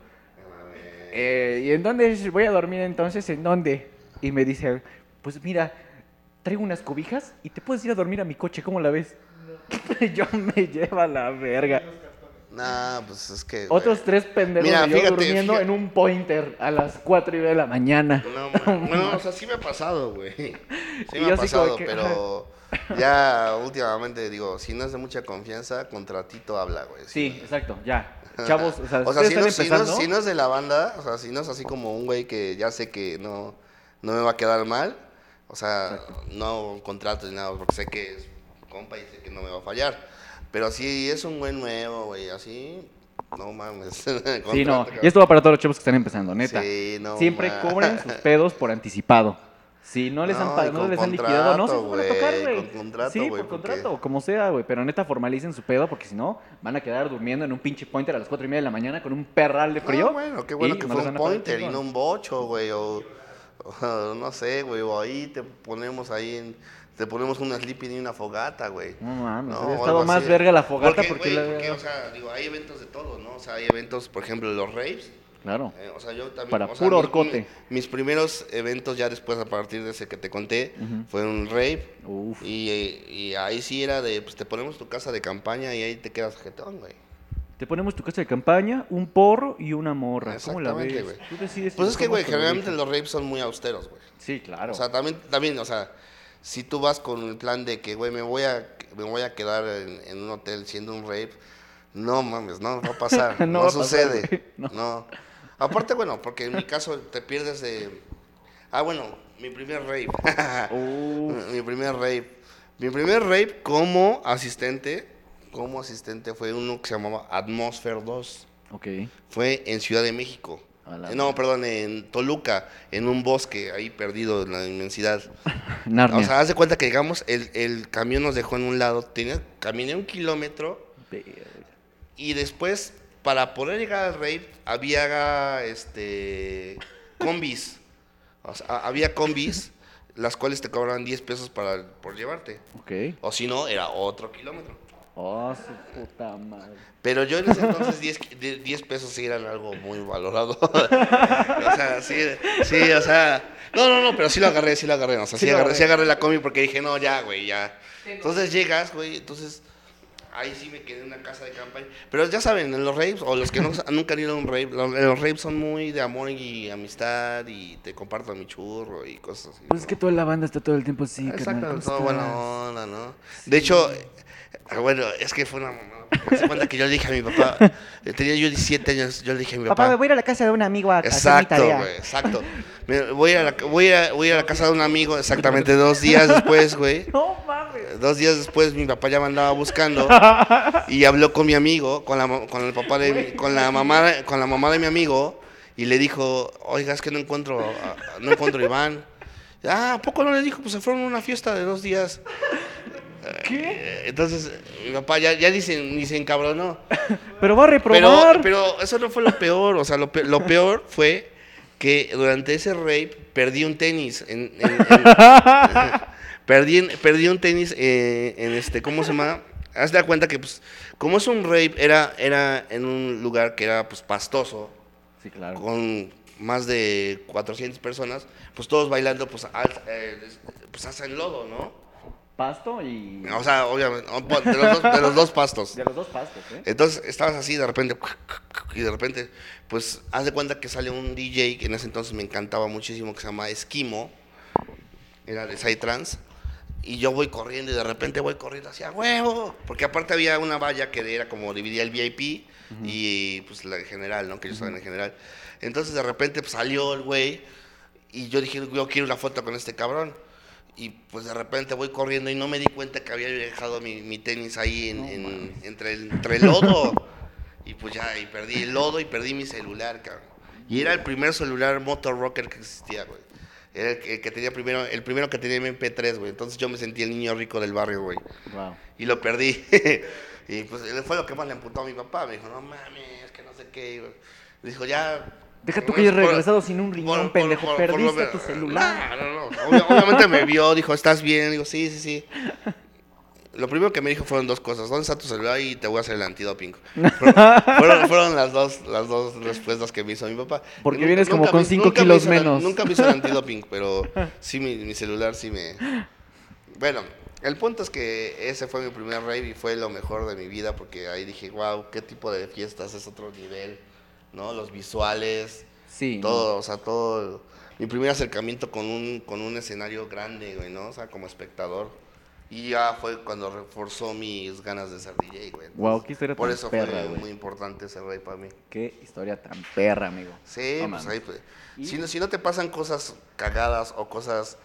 "Eh, ¿y en dónde voy a dormir entonces? ¿En dónde? Y me dice, pues mira, traigo unas cobijas y te puedes ir a dormir a mi coche, ¿cómo la ves? <laughs> yo me lleva la verga. Nah, pues es que. Otros tres pendejos Mira, y yo fíjate, durmiendo fíjate. en un pointer a las 4 y media de la mañana. No, <laughs> bueno, o sea, sí me ha pasado, güey. Sí Y me ha pasado, que, pero ya últimamente digo, si no es de mucha confianza, contratito habla, güey. Sí, exacto, ya. Chavos, o sea, <laughs> O sea, si no, están si, no, empezando. si no es de la banda, o sea, si no es así como un güey que ya sé que no, no me va a quedar mal, o sea, no contrato ni nada, porque sé que es compa y sé que no me va a fallar. Pero si es un güey nuevo, güey, así, no mames. <laughs> Sí, no. Y esto va para todos los chavos que están empezando, neta. Sí, no Siempre ma- cobren sus pedos por <laughs> anticipado. Si no les han, No, pa- y no les han liquidado, no se van a tocar, güey, con contrato, sí, por porque- contrato, como sea, güey. Pero neta, formalicen su pedo porque si no, van a quedar durmiendo en un pinche pointer a las 4 y media de la mañana con un perral de frío. No, bueno, qué bueno que no fue un pointer y no un bocho, güey, o, o no sé, güey, o ahí te ponemos ahí en, te ponemos una sleeping y una fogata, güey. No mames, No, estado más así. verga la fogata porque, porque, güey, la- porque, o sea, digo, hay eventos de todo, ¿no? O sea, hay eventos, por ejemplo, los raves, Claro. eh, o sea, yo también... Para o sea, puro mis- horcote. mi- Mis primeros eventos ya después, a partir de ese que te conté, fue un rave. Uf. Y, y ahí sí era de, pues te ponemos tu casa de campaña y ahí te quedas jetón, güey. Te ponemos tu casa de campaña, un porro y una morra. ¿Cómo la ves? güey. Tú decides. si Pues es que, güey, generalmente los raves son muy austeros, güey. Sí, claro. O sea, también, también, o sea, si tú vas con el plan de que, güey, me voy a, me voy a quedar en, en un hotel siendo un rave, no mames, no va a pasar, <laughs> No pasar, sucede, <laughs> no. Aparte, bueno, porque en mi caso te pierdes de... Ah, bueno, mi primer rave. <laughs> Uf. mi primer rave. Mi primer rave como asistente, como asistente fue uno que se llamaba Atmosphere 2. Ok. Fue en Ciudad de México. Eh, No, perdón, en Toluca, en un bosque ahí perdido en la inmensidad. <laughs> Narnia. O sea, haz de cuenta que llegamos, el, el camión nos dejó en un lado, tenía, caminé un kilómetro y después, para poder llegar al rave, había este combis. O sea, había combis, las cuales te cobraban 10 pesos para, por llevarte. Ok. O si no, era otro kilómetro. Oh, su puta madre. Pero yo en ese entonces 10, qui- de- 10 pesos sí eran algo muy valorado. <laughs> o sea, sí, sí, o sea, No, no, no, pero sí lo agarré, sí lo agarré. O sea, sí, Sí lo agarré, agarré. sí agarré la combi porque dije, no, ya, güey, ya. Entonces llegas, güey, entonces ahí sí me quedé en una casa de campaña. Pero ya saben, en los raves, o los que no, <laughs> nunca han ido a un rave, los, los raves son muy de amor y amistad y te comparto mi churro y cosas así. Pues es que toda la banda está todo el tiempo así, Exacto, ¿cómo todo buena onda, ¿no? De hecho, eh, bueno, es que fue una. Se cuenta que yo le dije a mi papá, eh, tenía yo 17 años, yo le dije a mi papá. Papá, me voy a ir a la casa de un amigo a, a hacer mi Exacto, tarea. exacto. Me- voy, a la, voy, a, voy a la casa de un amigo exactamente dos días después, güey. <laughs> No mames. Dos días después mi papá ya me andaba buscando y habló con mi amigo, con la, con el papá de mi- con la mamá, con la mamá de mi amigo y le dijo, oiga, es que no encuentro, no encuentro a Iván. Ah, ¿a poco no le dijo? Pues se fueron a una fiesta de dos días. ¿Qué? Entonces mi papá ya, ya ni, se, ni se encabronó. <laughs> Pero va a reprobar. pero eso no fue lo peor. O sea, lo, pe- lo peor fue que durante ese rape perdí un tenis. En, en- en- <laughs> perdí, en- perdí un tenis eh, en este, ¿cómo se llama? Haz de cuenta que, pues, como es un rape, era, era en un lugar que era, pues, pastoso, Sí, claro. con más de 400 personas, pues todos bailando, pues, al- eh, pues hacen lodo, ¿no? Pasto y... O sea, obviamente, de los dos, de los dos pastos. De los dos pastos, ¿eh? Entonces estabas así de repente y de repente pues haz de cuenta que sale un DJ que en ese entonces me encantaba muchísimo que se llama Esquimo, era de Psytrance y yo voy corriendo y de repente voy corriendo hacia huevo, porque aparte había una valla que era como dividía el VIP y pues la general, ¿no? Que yo estaba en el general. Entonces de repente pues, salió el güey y yo dije, yo quiero una foto con este cabrón. Y pues de repente voy corriendo y no me di cuenta que había dejado mi, mi tenis ahí en, en- entre, el, entre el lodo. y pues ya, y perdí el lodo y perdí mi celular, cabrón. Y era el primer celular Motor Rocker que existía, güey. Era el que, el que tenía primero, el primero que tenía MP3, güey. Entonces yo me sentí el niño rico del barrio, güey. Wow. Y lo perdí. <laughs> y pues fue lo que más le emputó a mi papá. Me dijo, no mames, que no sé qué. Y Me dijo, ya. Deja tú que hayas regresado sin un riñón, pendejo. Perdiste tu celular. No, no, no. Obvia- obviamente me vio, dijo, ¿estás bien? Digo, sí, sí, sí. Lo primero que me dijo fueron dos cosas. ¿Dónde está tu celular? Y te voy a hacer el antidoping. Fueron, <laughs> fueron, las, dos, las dos respuestas que me hizo mi papá. Porque Nunca- vienes como nunca con me- cinco nunca me kilos hizo el- menos. nunca me hizo el <laughs> antidoping, pero sí, mi, mi celular sí me... Bueno, el punto es que ese fue mi primer rave y fue lo mejor de mi vida porque ahí dije, wow, qué tipo de fiestas es otro nivel, ¿no? Los visuales, Sí. todo, o sea, todo. Mi primer acercamiento con un, con un escenario grande, güey, ¿no? O sea, como espectador. Y ya fue cuando reforzó mis ganas de ser DJ, güey. Guau, qué historia Por tan eso perra, fue güey. muy importante ese rey para mí. Qué historia tan perra, amigo. Sí, No pues ahí, pues, si, no, si no te pasan cosas cagadas o cosas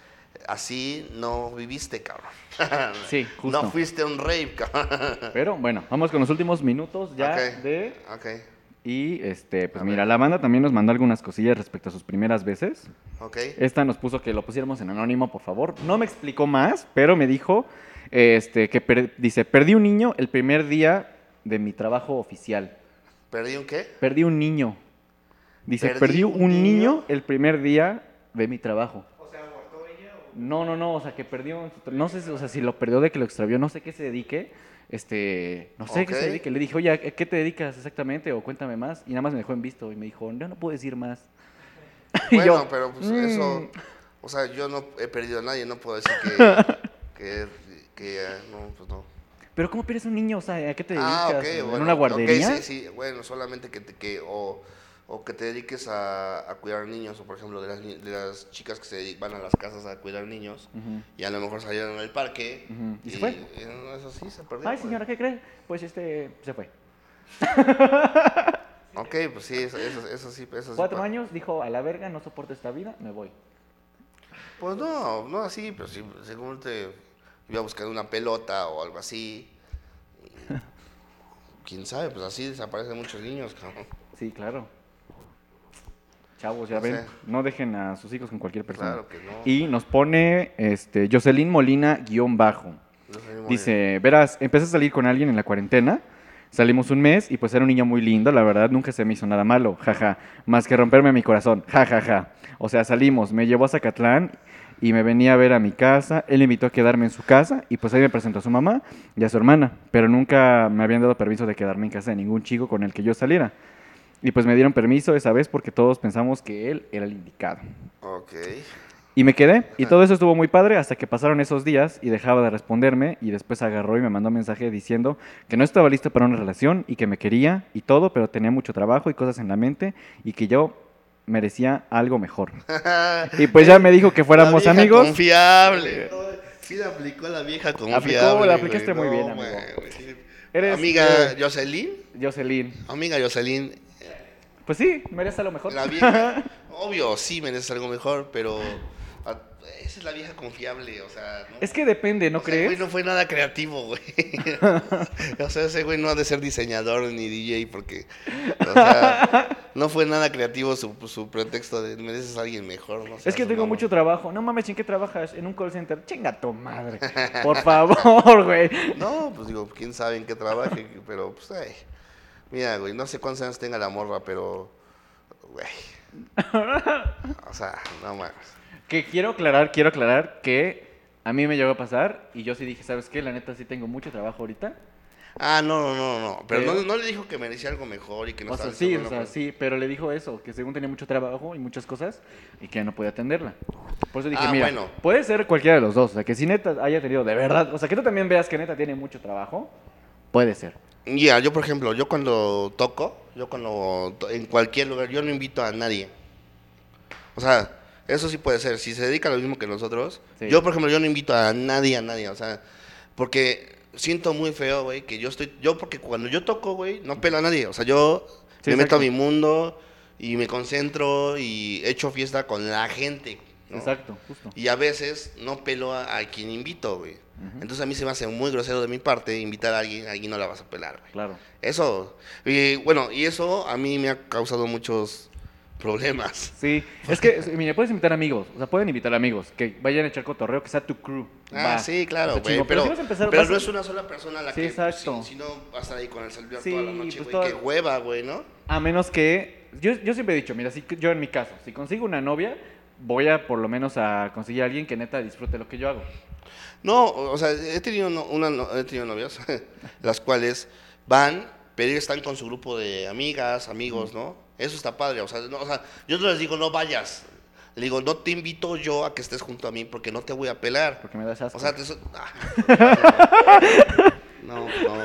así, no viviste, cabrón. <laughs> Sí, justo. No fuiste un rave, cabrón. Pero bueno, vamos con los últimos minutos ya de... Y este, pues A mira, ver. la banda también nos mandó algunas cosillas respecto a sus primeras veces. ok. Esta nos puso que lo pusiéramos en anónimo, por favor. No me explicó más, pero me dijo este, que per- dice, perdí un niño el primer día de mi trabajo oficial. ¿Perdí un qué? Perdí un niño. Dice, ¿Perdí perdí, un niño? niño el primer día de mi trabajo. O sea, abortó ella o. No, no, no, o sea, que perdió, no sé, o sea, si lo perdió de que lo extravió, no sé qué se dedique, este, no sé qué Ok. se dedique. Le dije, oye, ¿a qué te dedicas exactamente? O cuéntame más. Y nada más me dejó en visto y me dijo, yo no puedo decir más. <laughs> Bueno, yo, pero pues "Mm". eso, o sea, yo no he perdido a nadie, no puedo decir que, <laughs> que, que, eh, no, pues no. Pero ¿cómo pierdes un niño? O sea, ¿a qué te dedicas? Ah, ok, ¿En bueno. una guardería? sí, sí, bueno, solamente que, que o, o que te dediques a, a cuidar niños, o por ejemplo, de las, de las chicas que se van a las casas a cuidar niños, y a lo mejor salieron al parque. ¿Y se fue? y no, eso sí, se perdió. Ay, pues. señora, ¿qué cree? Pues este, se fue. <laughs> Ok, pues sí, eso, eso, eso sí, eso. Cuatro años, dijo, a la verga, no soporto esta vida, me voy. Pues no, no así, pero sí, según te iba a buscar una pelota o algo así. y- <laughs> Quién sabe, pues así desaparecen muchos niños, cabrón. Sí, claro. Chavos, ya No ven, sé. no dejen a sus hijos con cualquier persona. Claro que no. Y nos pone este, Jocelyn Molina guion bajo. Dice, verás, empecé a salir con alguien en la cuarentena. Salimos un mes y pues era un niño muy lindo, la verdad nunca se me hizo nada malo, jaja, más que romperme mi corazón, jajaja. O sea, salimos, me llevó a Zacatlán y me venía a ver a mi casa, él me invitó a quedarme en su casa y pues ahí me presentó a su mamá y a su hermana, pero nunca me habían dado permiso de quedarme en casa de ningún chico con el que yo saliera. Y pues me dieron permiso esa vez porque todos pensamos que él era el indicado. Ok. Y me quedé, y todo eso estuvo muy padre hasta que pasaron esos días y dejaba de responderme y después agarró y me mandó un mensaje diciendo que no estaba listo para una relación y que me quería y todo, pero tenía mucho trabajo y cosas en la mente y que yo merecía algo mejor. <laughs> Y pues ya me dijo que fuéramos La vieja amigos. Confiable. Sí, le aplicó la vieja confiable. la aplicaste güey. muy bien, No, amigo. Eres, Amiga eh, Jocelyn. Jocelyn. Amiga Jocelyn. Pues <laughs> sí, merece algo mejor. La vieja. obvio, sí mereces algo mejor, pero. Esa es la vieja confiable, o sea. ¿no? Es que depende, ¿no O sea, güey crees? no fue nada creativo, güey. <laughs> o sea, ese güey no ha de ser diseñador ni DJ porque, o sea, no fue nada creativo su, su pretexto de mereces a alguien mejor. No Es seas que tengo mucho trabajo. No mames, ¿en qué trabajas? En un call center. Chinga tu madre. Por favor, <laughs> güey. No, pues digo, quién sabe en qué trabaje, pero pues, ay. Mira, güey, no sé cuántos años tenga la morra, pero, güey. <laughs> O sea, no mames. Que quiero aclarar, quiero aclarar que a mí me llegó a pasar y yo sí dije, ¿sabes qué? La neta sí tengo mucho trabajo ahorita. Ah, no, no, no, no. Pero Pero- no, no le dijo que merecía algo mejor y que no o sea, estaba sí, listo o sea, sí, pero le dijo eso, que según tenía mucho trabajo y muchas cosas y que no podía atenderla. Por eso dije, Ah, mira, bueno. puede ser cualquiera de los dos. O sea, que si neta haya tenido de verdad, o sea, que tú también veas que neta tiene mucho trabajo, puede ser. Ya, yo por ejemplo, yo cuando toco, yo cuando en cualquier lugar, yo no invito a nadie. O sea, eso sí puede ser. Si se dedica a lo mismo que nosotros, Sí. yo por ejemplo, yo no invito a nadie, a nadie. O sea, porque siento muy feo, güey, que yo estoy, yo porque cuando yo toco, güey, no pelo a nadie. O sea, yo Sí, me meto a mi mundo y me concentro y echo fiesta con la gente. ¿No? Exacto, justo. Y a veces no pelo a, a quien invito, güey. Entonces a mí se me hace muy grosero de mi parte invitar a alguien, a alguien no la vas a pelar, güey. Claro. Eso, y bueno, y eso a mí me ha causado muchos problemas. Sí, es que, mira, puedes invitar amigos, o sea, pueden invitar amigos, que vayan a echar cotorreo, que sea tu crew. Ah, va. sí, claro, güey. Pero, si vas a empezar- pero vas a- no es una sola persona la Sí, que. exacto. Si, si no, vas a estar ahí con el celular Sí, toda la noche, pues güey. toda- Qué hueva, güey, ¿no? A menos que, yo, yo siempre he dicho, mira, si, yo en mi caso, si consigo una novia, voy a por lo menos a conseguir a alguien que neta disfrute lo que yo hago. No, o sea, he tenido, no- una, no- he tenido novias, <laughs> las cuales van, pero están con su grupo de amigas, amigos, ¿no? Eso está padre, o sea, no, o sea, yo no les digo, no vayas. Le digo, no te invito yo a que estés junto a mí porque no te voy a pelar. Porque me das asco. O sea, te so- ah. <laughs> no, no, no.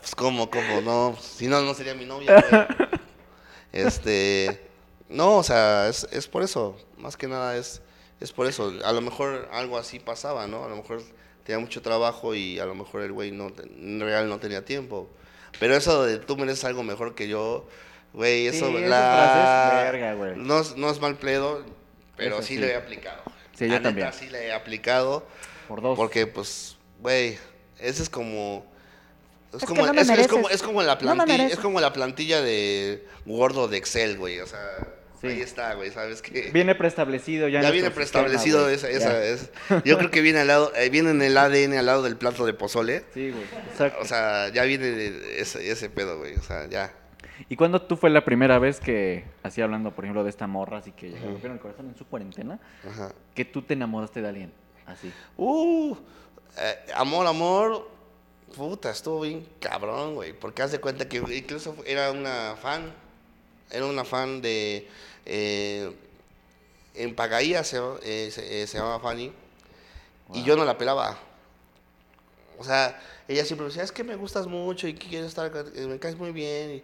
Pues cómo, cómo, no. Si no, no sería mi novia. güey. <laughs> Este, no, o sea, es, es por eso. Más que nada es, es por eso. A lo mejor algo así pasaba, ¿no? A lo mejor tenía mucho trabajo y a lo mejor el güey no, en real no tenía tiempo. Pero eso de tú mereces algo mejor que yo, güey, eso, Sí, la- es verga, güey. No, es- no es mal pledo, pero sí, sí. lo he aplicado. Sí, La yo también. neta, sí le he aplicado. por dos. Porque, pues, güey, ese es como. Es, como, no es, como, es como la plantilla, es como la plantilla de gordo de Excel, güey. O sea, Sí. ahí está, güey, ¿sabes qué? Viene preestablecido ya. ya en viene sistema, preestablecido esa, Ya. esa es. Yo creo que viene al lado, eh, viene en el ADN al lado del plato de pozole. Sí, güey, exacto. O sea, ya viene de ese, ese pedo, güey. O sea, ya. ¿Y cuándo tú fue la primera vez que, así hablando, por ejemplo, de esta morra, así que rompieron el corazón en su cuarentena, Ajá. que tú te enamoraste de alguien? Así. Uh, eh, amor, amor. Puta, estuvo bien cabrón, güey. Porque haz de cuenta que incluso era una fan. Era una fan de. Eh, en Pagaía se, eh, se, eh, se llamaba Fanny. Y yo no la pelaba. O sea, ella siempre me decía, es que me gustas mucho y que quiero estar, me caes muy bien. y-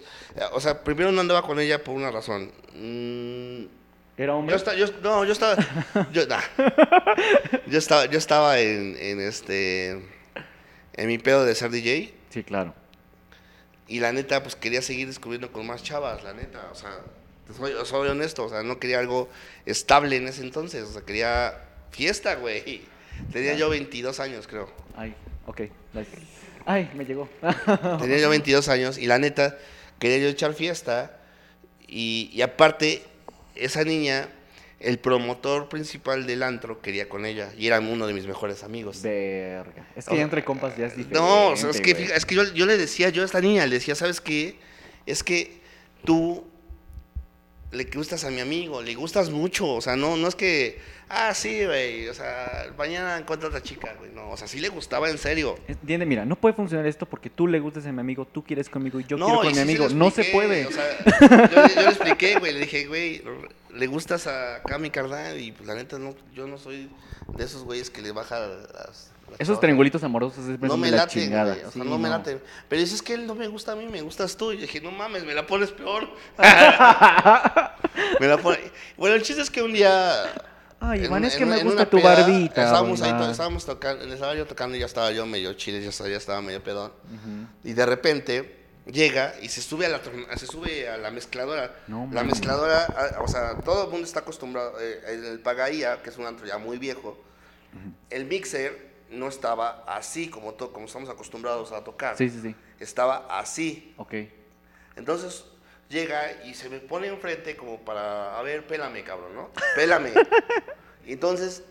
o sea, primero no andaba con ella por una razón. Mm, ¿Era hombre? yo estaba, yo, no, yo estaba, <laughs> yo, nah. yo estaba, yo estaba en, en este, en mi pedo de ser DJ Sí, claro. y la neta, pues quería seguir descubriendo con más chavas, la neta, o sea, soy, soy honesto, o sea, no quería algo estable en ese entonces, o sea, quería fiesta, güey. Tenía yo 22 años, creo. Ay, ok. nice. Ay, me llegó. <laughs> Tenía yo 22 años y la neta, quería yo echar fiesta. Y, y aparte, esa niña, el promotor principal del antro quería con ella. Y era uno de mis mejores amigos. Verga. Es que ya entre compas ya es diferente. No, o sea, es que, fija- es que yo, yo le decía yo a esta niña, le decía, ¿sabes qué? Es que tú le gustas a mi amigo, le gustas mucho, o sea, no, no es que, ah, sí, güey, o sea, mañana encuentra otra chica, güey, no, o sea, sí le gustaba en serio. Entiende, mira, no puede funcionar esto porque tú le gustas a mi amigo, tú quieres conmigo y yo no, quiero y con mi sí se amigo. no se puede. O sea, yo, yo le expliqué, güey, le dije, güey, le gustas a acá a mi carnal y pues la neta, no, yo no soy de esos güeyes que le baja las... las Esos triangulitos amorosos es No me la late, chingada. güey, o sea, Sí, no me late. Pero dices que él no me gusta a mí, me gustas tú. Y dije, no mames, me la pones peor. <laughs> <laughs> me la pone... Bueno, el chiste es que un día... Ay, en Iván, una- es que en me en gusta tu peda, barbita. Estábamos ahí, to- estábamos tocando, estaba yo tocando y ya estaba yo medio chile, ya estaba, ya estaba medio pedón. Y de repente llega y se sube a la, se sube a la mezcladora. No la mezcladora, ah, o sea, todo el mundo está acostumbrado, eh, en el Pagaía, que es un antro ya muy viejo, el mixer no estaba así como, to- como estamos acostumbrados a tocar. Sí, sí, sí. Estaba así. Ok. Entonces llega y se me pone enfrente como para, a ver, pélame, cabrón, ¿no? <laughs> Pélame. y entonces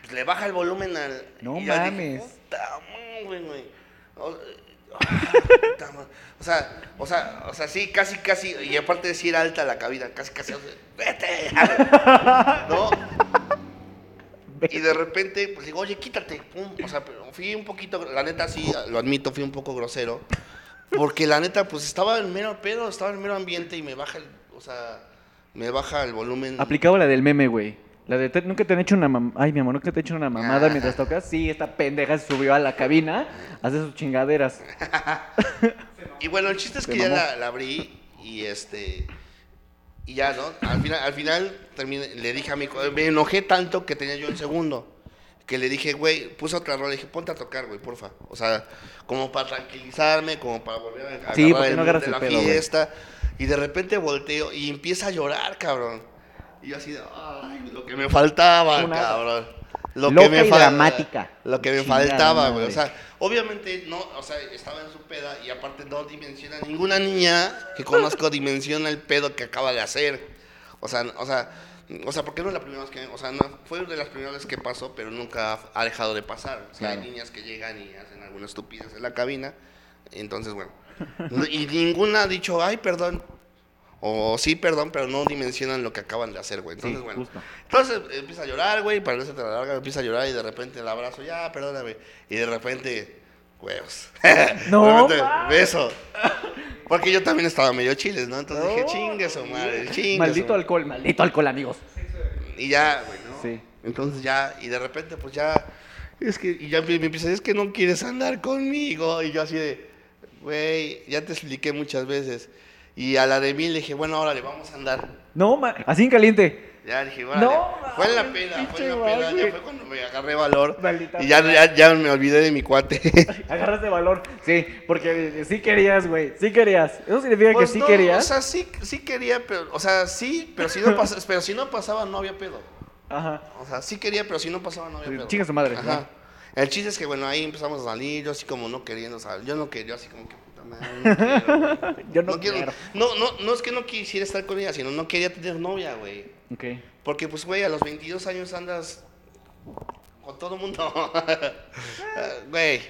pues, le baja el volumen al... No y dije, mames. "Puta madre, güey". O, sea, o sea, o sea, sí, casi, casi, y aparte de decir alta la cabina, casi, casi, vete, <laughs> ¿no? Y de repente, pues digo, oye, quítate, pum. O sea, pero fui un poquito, la neta sí, lo admito, fui un poco grosero. Porque la neta, pues estaba en mero pedo, estaba en mero ambiente y me baja el, o sea, me baja el volumen. Aplicaba la del meme, güey. La de, te- ¿nunca te han hecho una mam- Ay, mi amor, ¿nunca te han hecho una mamada Ah. mientras tocas? Sí, esta pendeja se subió a la cabina, hace sus chingaderas. <laughs> Y bueno, el chiste es que ya la, la abrí y este. Y ya, ¿no? Al final, al final terminé- le dije a mi. Me enojé tanto que tenía yo un segundo. Que le dije, güey, puse otra rola, le dije, ponte a tocar, güey, porfa. O sea, como para tranquilizarme, como para volver a Sí, agarrar porque no de el la güey. fiesta. Y de repente volteo y empieza a llorar, cabrón. Y yo así de, ay, lo que me faltaba, Una- cabrón. Lo Loca que me y fal- dramática. Lo que me Chingada faltaba, güey. O sea, obviamente no, o sea, estaba en su peda y aparte no dimensiona, ninguna niña que conozco <laughs> dimensiona el pedo que acaba de hacer. O sea, o sea, o sea, porque no es la primera vez que, o sea, no, fue de las primeras veces que pasó, pero nunca ha- dejado de pasar. O sea, Claro. hay niñas que llegan y hacen alguna estupidez en la cabina. Entonces, bueno. Y ninguna ha dicho, ay, perdón. O sí, perdón, pero no dimensionan lo que acaban de hacer, güey. Entonces, Sí, bueno. justo. Entonces empieza a llorar, güey, para no se te la larga, empieza a llorar y de repente el abrazo, ya, perdóname. Y de repente, huevos. No <laughs> De repente, beso. Porque yo también estaba medio chiles, ¿no? Entonces dije, chingue su madre, chingue Maldito su madre". alcohol, maldito alcohol, amigos. Y ya, güey, ¿no? Sí. Entonces ya, y de repente, pues ya, es que, y ya me me empieza, es que no quieres andar conmigo. Y yo así de, güey, ya te expliqué muchas veces. Y a la de mí le dije, bueno, ahora le vamos a andar. No, ma- así en caliente. Ya dije, vale. No, fue en la peda, fue en la peda, ya fue cuando me agarré valor. Maldita y ya, ya, ya me olvidé de mi cuate. <laughs> Agarras de valor. Sí, porque sí querías, güey. Sí querías. Eso significa Pues que sí no, querías. O sea, sí, sí quería, pero, o sea, sí, pero si no, pas- <laughs> pero si no pasaba no había pedo. Ajá. O sea, sí quería, pero si no pasaba no había Sí, pedo. chinga su madre, Ajá. ¿no? El chiste es que, bueno, ahí empezamos a salir, yo así como no queriendo salir, yo no quería, así como que puta madre, no quiero. <laughs> Yo no quiero. No, no, no es que no quisiera estar con ella, sino no quería tener novia, güey. Ok. Porque, pues, güey, a los 22 años andas con todo mundo. <laughs> Güey,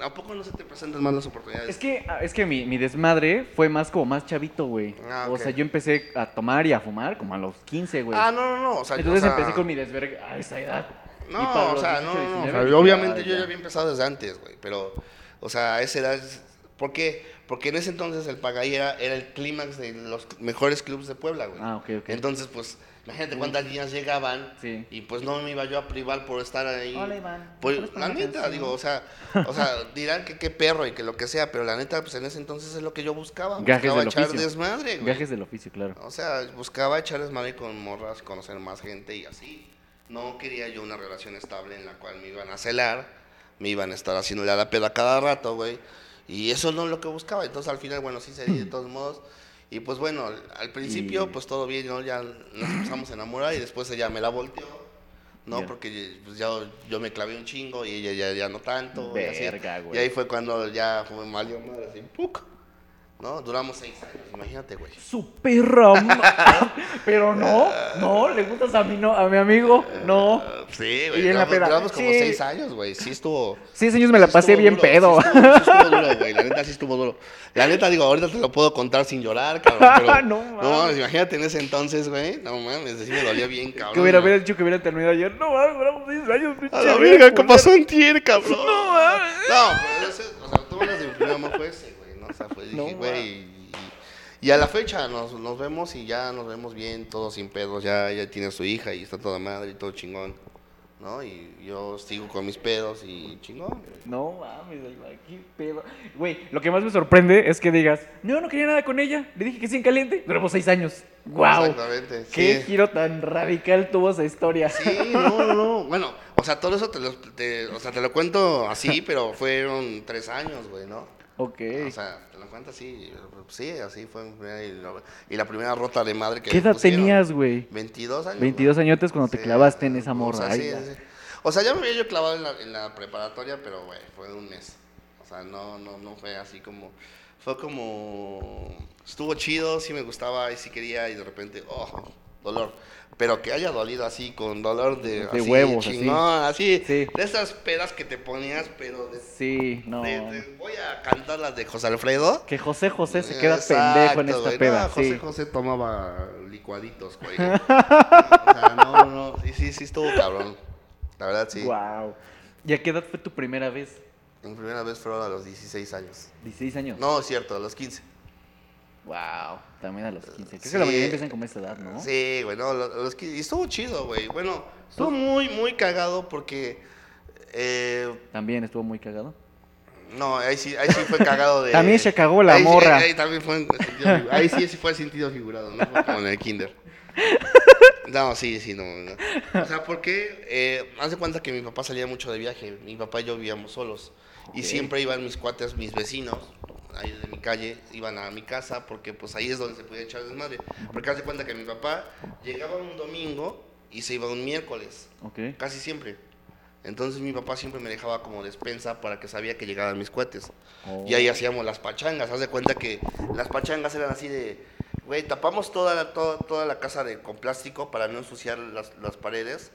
¿a poco no se te presentan más las oportunidades? Es que, ah, es que mi, mi desmadre fue más como más chavito, güey. Ah, O ok. sea, yo empecé a tomar y a fumar como a los 15, güey. Ah, no, no, no. O sea, Entonces o sea, empecé con mi desverga a esa edad. No, o sea, 18, no, no, no. o 19, sea, dije, obviamente "Ah, yo ya había empezado desde antes, güey. Pero, o sea, a esa edad. ¿Por qué? Porque en ese entonces el Pagaí era, era el clímax de los mejores clubes de Puebla, güey. Ah, ok, ok. Entonces, pues, imagínate cuántas niñas llegaban. Sí. Y pues no me iba yo a privar por estar ahí. Hola, Iván. Pues, ¿Me puedes poner la neta, canción? digo, o sea, o sea, <laughs> dirán que qué perro y que lo que sea, pero la neta, pues en ese entonces es lo que yo buscaba. Gajes buscaba del echar oficio. desmadre, güey. Viajes del oficio, claro. O sea, buscaba echar desmadre con morras, conocer más gente y así. No quería yo una relación estable en la cual me iban a celar, me iban a estar haciendo la peda cada rato, güey. Y eso no es lo que buscaba. Entonces al final, bueno, sí se di de <clears throat> todos modos. Y pues bueno, al principio, Y- pues todo bien, ¿no? Ya nos empezamos a enamorar y después ella me la volteó. No, porque pues, ya, yo me clavé un chingo y ella ya, ya no tanto. y así. Y ahí fue cuando ya fue mal madre así, ¡puc! ¿No? Duramos seis años, imagínate, güey. Su perra. <laughs> Pero no, no, le gustas a mi, no, a mi amigo. No. Sí, güey. Duramos, duramos como Sí. seis años, güey. Sí estuvo. Seis años me la sí pasé bien duro, pedo. Sí estuvo, sí estuvo duro, güey. La neta sí estuvo duro. La neta, digo, ahorita te lo puedo contar sin llorar, cabrón. <laughs> Pero, No no, mames. mames, imagínate en ese entonces, güey. No mames, sí me dolía bien, cabrón. Que hubiera, hubiera dicho que hubiera terminado ayer. No, mames, duramos seis años, pinche A la verga, ¿qué pasó en tier, cabrón? No, mames. No, pero ese, o sea, tú hablas de mi primer amor fue ese, güey, ¿no? Dije, güey, y, y a la fecha nos, nos vemos y ya nos vemos bien, todos sin pedos, ya, ya tiene su hija y está toda madre y todo chingón, ¿no? Y yo sigo con mis pedos y chingón. No mames, qué pedo. Güey, lo que más me sorprende es que digas, no, no quería nada con ella. Le dije que sí en caliente. Duramos seis años. ¡Wow! Exactamente, Qué sí. giro tan radical tuvo esa historia. Sí, no, no, no. Bueno, o sea, todo eso te lo, te- o sea, te lo cuento así, pero fueron tres años, güey, ¿no? Ok. O sea, te lo cuento así, sí, así fue. Y, la primera rota de madre que ¿Qué edad pusieron. tenías, güey? 22 años. 22 güey. añotes cuando te clavaste en esa o morra. sea, Ay, sí, sí. O sea, ya me había yo clavado en la, en la preparatoria, pero, güey, fue de un mes. O sea, no, no, no fue así como... Fue como... Estuvo chido, sí me gustaba y sí quería y de repente, oh, dolor. Pero que haya dolido así, con dolor de... De así, huevos, así. chingón, así. Sí. De esas pedas que te ponías, pero de... Sí, no. de- de- voy a cantar las de José Alfredo. Que José José se queda Exacto, pendejo en esta güey. peda. No, José sí. José tomaba licuaditos, güey. <laughs> o sea, no, no, sí, sí, sí estuvo cabrón. La verdad, sí. Wow. ¿Y a qué edad fue tu primera vez? Mi primera vez fueron a los 16 años. 16 años. No, es cierto, a los 15. Wow. También a los 15. Creo Sí. que la mayoría empiezan como esa edad, ¿no? Sí, güey, no, lo- los 15. Y estuvo chido, güey. Bueno, estuvo muy, muy cagado porque... eh, También estuvo muy cagado. no, ahí sí, ahí sí fue cagado de... <laughs> También se cagó la ahí morra. ahí, ahí también fue Ahí sí, sí fue sentido figurado, ¿no? Fue como en el kinder. <laughs> No, sí, sí, no. no. O sea, porque eh, haz de cuenta que mi papá salía mucho de viaje. Mi papá y yo vivíamos solos. Y siempre iban mis cuates, mis vecinos, ahí de mi calle, iban a mi casa porque pues ahí es donde se podía echar desmadre. Porque haz de cuenta que mi papá llegaba un domingo y se iba un miércoles, Ok. casi siempre. Entonces mi papá siempre me dejaba como despensa para que sabía que llegaban mis cuates. Y ahí hacíamos las pachangas. Haz de cuenta que las pachangas eran así de, güey, tapamos toda la, toda, toda la casa de, con plástico para no ensuciar las, las paredes.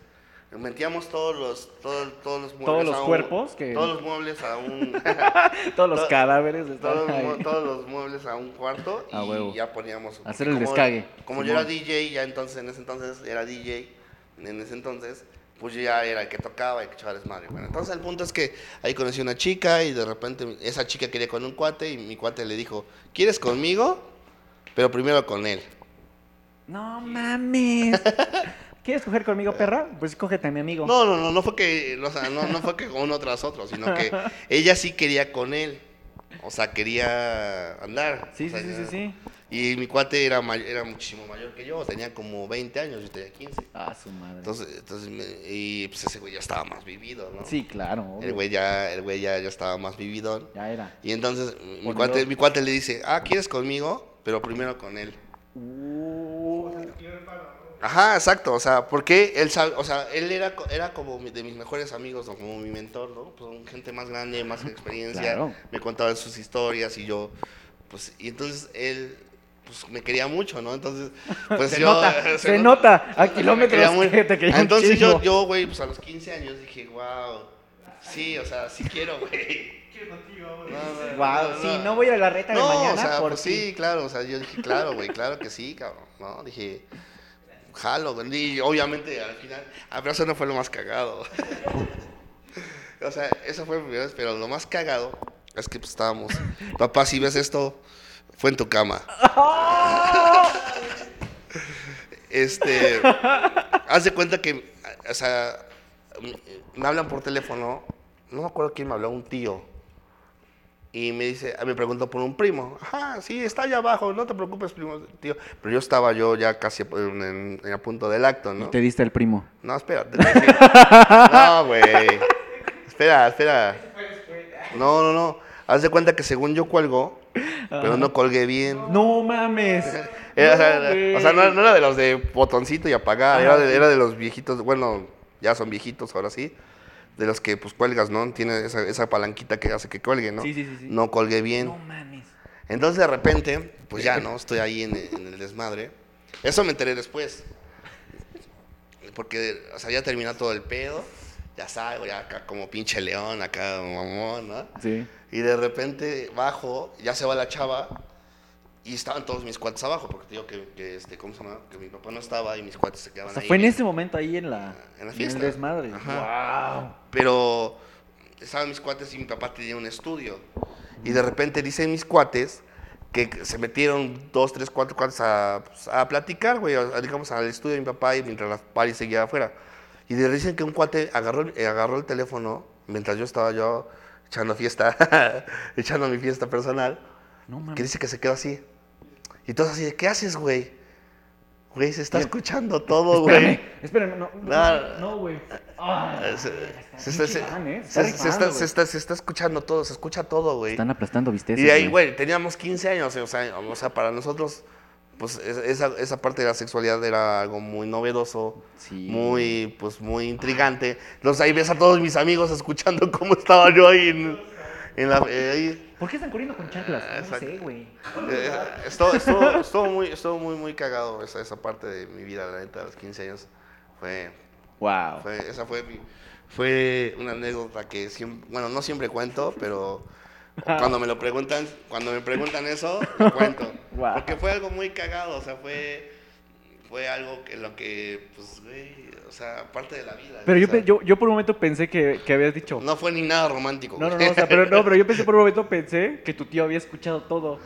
Metíamos todos los, todo- todos los muebles Todos los a un- cuerpos que- Todos los muebles a un... <laughs> Todos los cadáveres todos, todos los muebles a un cuarto y ya poníamos... Hacer el como- descague, Como yo era. DJ, ya entonces, en ese entonces, era DJ, en ese entonces, pues yo ya era el que tocaba y que echaba desmadre. Bueno, entonces el punto es que ahí conocí una chica y de repente esa chica quería con un cuate y mi cuate le dijo, ¿quieres conmigo? Pero primero con él. No mames. <laughs> ¿Quieres coger conmigo, perra? Pues cógete a mi amigo. No, no, no, no fue que, o sea, no, no fue que uno tras otro, sino que <laughs> ella sí quería con él. O sea, quería andar. Sí, O sea, sí, sí, sí. Y mi cuate era, era muchísimo mayor que yo, tenía como 20 años, yo tenía 15. Ah, su madre. Entonces, entonces me- y pues ese güey ya estaba más vivido, ¿no? sí, claro. obvio. El güey ya, el güey ya, ya estaba más vividón. Ya era. Y entonces mi cuate, mi cuate le dice, ah, ¿quieres conmigo? Pero primero con él. Uh, Ajá, exacto, o sea, porque él sabe, o sea, él era, era como de mis mejores amigos, ¿no? como mi mentor, ¿no? Pues gente más grande, más experiencia, Claro. me contaban sus historias y yo, pues, y entonces él, pues, me quería mucho, ¿no? Entonces, <laughs> pues se yo... nota, <laughs> se, nota. A me kilómetros que te quería Entonces yo, yo, güey, pues a los 15 años dije, wow, sí, o sea, sí quiero, güey. <laughs> No, no, Wow, sí, no voy a la reta de no, mañana o sea, por pues sí, claro, o sea, yo dije, claro, güey, claro que sí, cabrón, ¿no? Dije, jalo, y obviamente al final, a eso no fue lo más cagado. <laughs> o sea, eso fue la primera vez, pero lo más cagado es que pues, estábamos, papá, si ves esto, fue en tu cama. <laughs> este, haz de cuenta que, o sea, me hablan por teléfono, no me acuerdo quién me habló, un tío. Y me dice, me preguntó por un primo. Ajá, sí, está allá abajo, no te preocupes, primo, tío. Pero yo estaba yo ya casi en, en- en a punto del acto, Y ¿no? te diste el primo. No, espérate. <laughs> No, güey. Espera, espera. No, no, no. Haz de cuenta que según yo cuelgo, pero no colgué bien. No mames. <laughs> Era, o sea, No, era- o sea, no, era de los de botoncito y apagar, era de, era de los viejitos, bueno, ya son viejitos ahora sí, de los que pues cuelgas, ¿no? Tiene esa, esa palanquita que hace que cuelgue, ¿no? Sí, sí, sí, sí. No colgué bien. No mames. Entonces de repente, pues ya, ¿no? Estoy ahí en, en el desmadre. Eso me enteré después. Porque, o sea, ya terminó todo el pedo. Ya salgo, ya acá como pinche león, acá mamón, ¿no? Sí. Y de repente bajo, ya se va la chava y estaban todos mis cuates abajo, porque te digo que, que, este, ¿cómo se llama? Que mi papá no estaba y mis cuates se quedaban O sea, ahí. fue en ese momento ahí en la, En la el fiesta. desmadre. Ajá. Wow. Pero estaban mis cuates y mi papá tenía un estudio. Y de repente dicen mis cuates que se metieron dos, tres, cuatro cuates a, pues, a platicar, güey, a- digamos al estudio de mi papá y mientras la party seguía afuera. Y le dicen que un cuate agarró, el- eh, agarró el teléfono mientras yo estaba yo echando fiesta, <laughs> echando mi fiesta personal, No que dice que se quedó así. Y todos así, de, ¿qué haces, güey? Güey, se está Bien. escuchando todo, güey. Espérame, espérame, no, No. no, güey. Se, se- pinche se- Iván, ¿eh? se- Está se está, se escuchando todo, se escucha todo, güey. Están aplastando visteces. Y ahí, güey, teníamos 15 años, o sea, o sea, para nosotros, pues es- esa, esa parte de la sexualidad era algo muy novedoso, Sí. muy, pues muy intrigante. Entonces ahí ves a todos mis amigos escuchando <laughs> cómo estaba yo ahí en, en la... eh, ahí. ¿Por qué están corriendo con chanclas? No sé, güey. Eh, estuvo, estuvo, estuvo muy, estuvo muy, muy cagado esa, esa parte de mi vida, la neta, a los 15 años. Fue, Wow. Fue- esa fue mi- fue una anécdota que siempre, bueno, no siempre cuento, pero <laughs> cuando me lo preguntan, cuando me preguntan eso, lo cuento. Guau. Porque fue algo muy cagado, o sea, fue, fue algo que lo que, pues, güey, o sea, parte de la vida. Pero yo, sea, yo, yo por un momento pensé que, que habías dicho. No fue ni nada romántico. No, no, no, o sea, pero, no, pero yo pensé por un <laughs> momento pensé que tu tío había escuchado todo.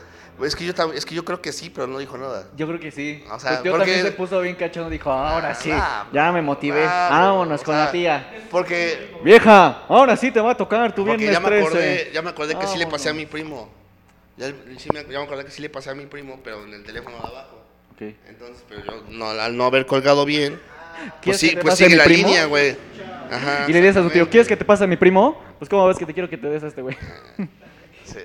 es, que yo, es que yo creo que sí, pero no dijo nada. Yo creo que sí. O sea, tu tío porque- también se puso bien cachondo, dijo, ahora sí, Ah, ya me motivé, ah, vámonos con la tía. Porque, Vieja, ahora sí te va a tocar tu viernes ya me 13. acordé, ya me acordé que sí le pasé a mi primo. Ya, sí me, ya me acordé que sí le pasé a mi primo, pero en el teléfono de abajo. Entonces, pero yo no, al no haber colgado bien, pues ¿Quieres que sí, pues sigue la primo? línea, güey. Ajá. Y le dices a tu tío. ¿quieres que te pase a mi primo? Pues cómo ves que te quiero que te des a este güey. <laughs> Sí.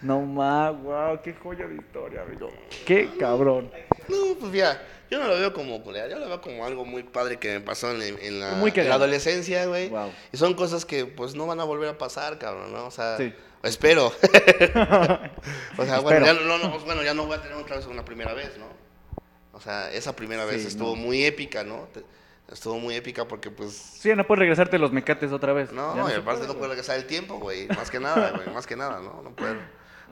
No ma, wow, qué joya de historia, amigo. Qué cabrón. No, pues ya, yo no lo veo como culera, yo lo veo como algo muy padre que me pasó en, en la, Muy en cagado. la adolescencia, güey. Wow. Y son cosas que pues no van a volver a pasar, cabrón, ¿no? O sea, Sí. espero. <laughs> <laughs> o sea, bueno ya, no, no, bueno, ya no voy a tener otra vez una primera vez, ¿no? O sea, esa primera vez Sí, estuvo no. muy épica, ¿no? Te- Estuvo muy épica porque pues... Sí, no puedes regresarte los mecates otra vez. No, Ya y aparte puede, no güey. puede regresar el tiempo, güey. Más que nada, güey. Más que nada, ¿no? No puede,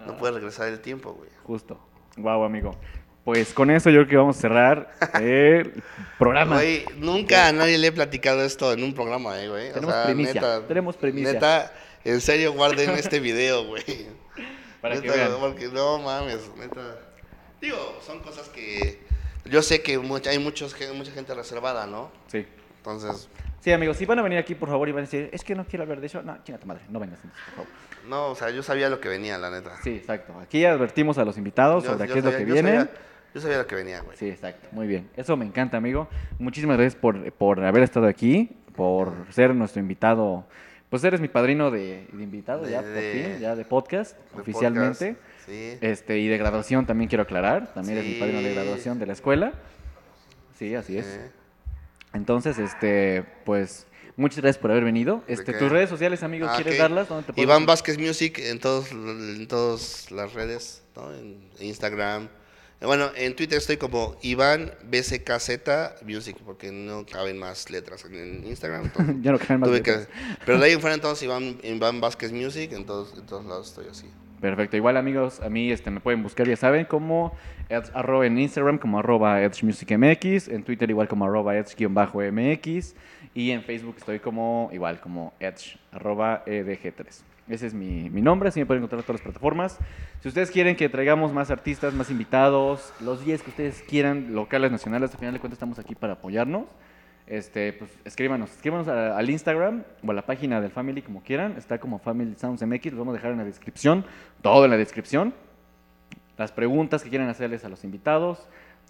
no puede regresar el tiempo, güey. Justo. Wow, amigo. Pues con eso yo creo que vamos a cerrar el <laughs> programa. Güey, nunca a nadie le he platicado esto en un programa, eh, güey. O Tenemos sea, primicia, neta, tenemos primicia. Neta, en serio, guarden <laughs> este video, güey. Para que vean. Porque no mames, neta. Digo, son cosas que yo sé que mucha, hay muchos, mucha gente reservada, ¿no? Sí. Entonces, Sí, amigos, si van a venir aquí, por favor, y van a decir, es que no quiero hablar de eso. No, chinga tu madre, no vengas, entonces, por favor. no, o sea, yo sabía lo que venía, la neta. Sí, exacto. Aquí advertimos a los invitados Yo- sobre yo qué es lo sabía- que yo viene. sabía- yo sabía lo que venía, güey. Sí, exacto. Muy bien. Eso me encanta, amigo. Muchísimas gracias por, por haber estado aquí, por ser nuestro invitado. Pues eres mi padrino de, de invitado ya, por de- fin, ya de podcast, De oficialmente. podcast, Sí. Este, y de graduación también quiero aclarar. También eres mi Sí. padrino de graduación de la escuela. Sí, así es. Eh, Entonces, este, pues, muchas gracias por haber venido. ¿De Este, tus redes sociales, amigo, ah, ¿quieres darlas? ¿Dónde te Iván Vázquez Music en todos en todas las redes, ¿no? En Instagram. Eh, Bueno, en Twitter estoy como Iván BCKZ Music, porque no caben más letras en, Instagram. entonces <laughs> ya no caen más que- letras. pero de ahí en fuera entonces Iván, Iván Vázquez Music, en todos, en todos lados estoy así. Perfecto. Igual, amigos, a mí este, me pueden buscar, ya saben, como arroba en Instagram como arroba EdgeMusicMX, en Twitter igual como arroba Edge-MX y en Facebook estoy como igual como Edge, arroba EDG3. Ese es mi, mi nombre, así me pueden encontrar en todas las plataformas. Si ustedes quieren que traigamos más artistas, más invitados, los días que ustedes quieran, locales, nacionales, al final de cuentas estamos aquí para apoyarnos. Este, pues escríbanos, escríbanos a- al Instagram o a la página del Family como quieran, está como Family Sounds MX, los vamos a dejar en la descripción, todo en la descripción. Las preguntas que quieran hacerles a los invitados,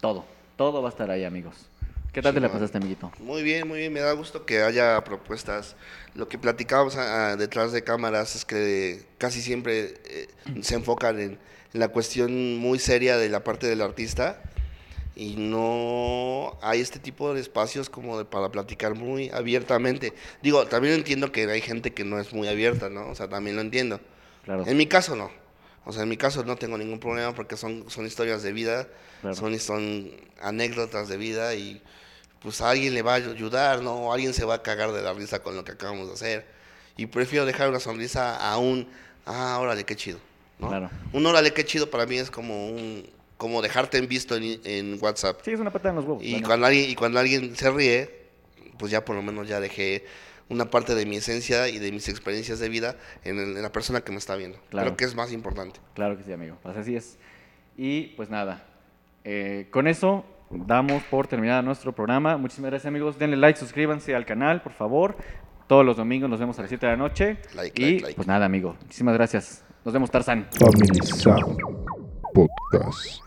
todo, todo va a estar ahí, amigos. ¿Qué tal te la pasaste, amiguito? Muy bien, muy bien, me da gusto que haya propuestas. Lo que platicábamos ah, detrás de cámaras es que casi siempre eh, se enfocan en, en la cuestión muy seria de la parte del artista y no hay este tipo de espacios como de para platicar muy abiertamente. Digo, también entiendo que hay gente que no es muy abierta, ¿no? O sea, también lo entiendo. Claro. En mi caso no. O sea, en mi caso no tengo ningún problema porque son, son historias de vida, Claro. son, son anécdotas de vida y pues a alguien le va a ayudar, ¿no? Alguien se va a cagar de la risa con lo que acabamos de hacer. Y prefiero dejar una sonrisa a un, ah, órale, qué chido, ¿no? Claro. Un órale, qué chido para mí es como un, como dejarte en visto en, en WhatsApp. Sí, es una patada en los huevos. Y cuando, alguien, y cuando alguien se ríe, pues ya por lo menos ya dejé una parte de mi esencia y de mis experiencias de vida en, el- en la persona que me está viendo. Claro. Creo que es más importante. Claro que sí, amigo. Pues así es. Y pues nada, eh, con eso damos por terminado nuestro programa. Muchísimas gracias, amigos. Denle like, suscríbanse al canal, por favor. Todos los domingos nos vemos a las 7 de la noche. Like, y like, like. pues nada, amigo. Muchísimas gracias. Nos vemos, Tarzan. Family Sound Podcast.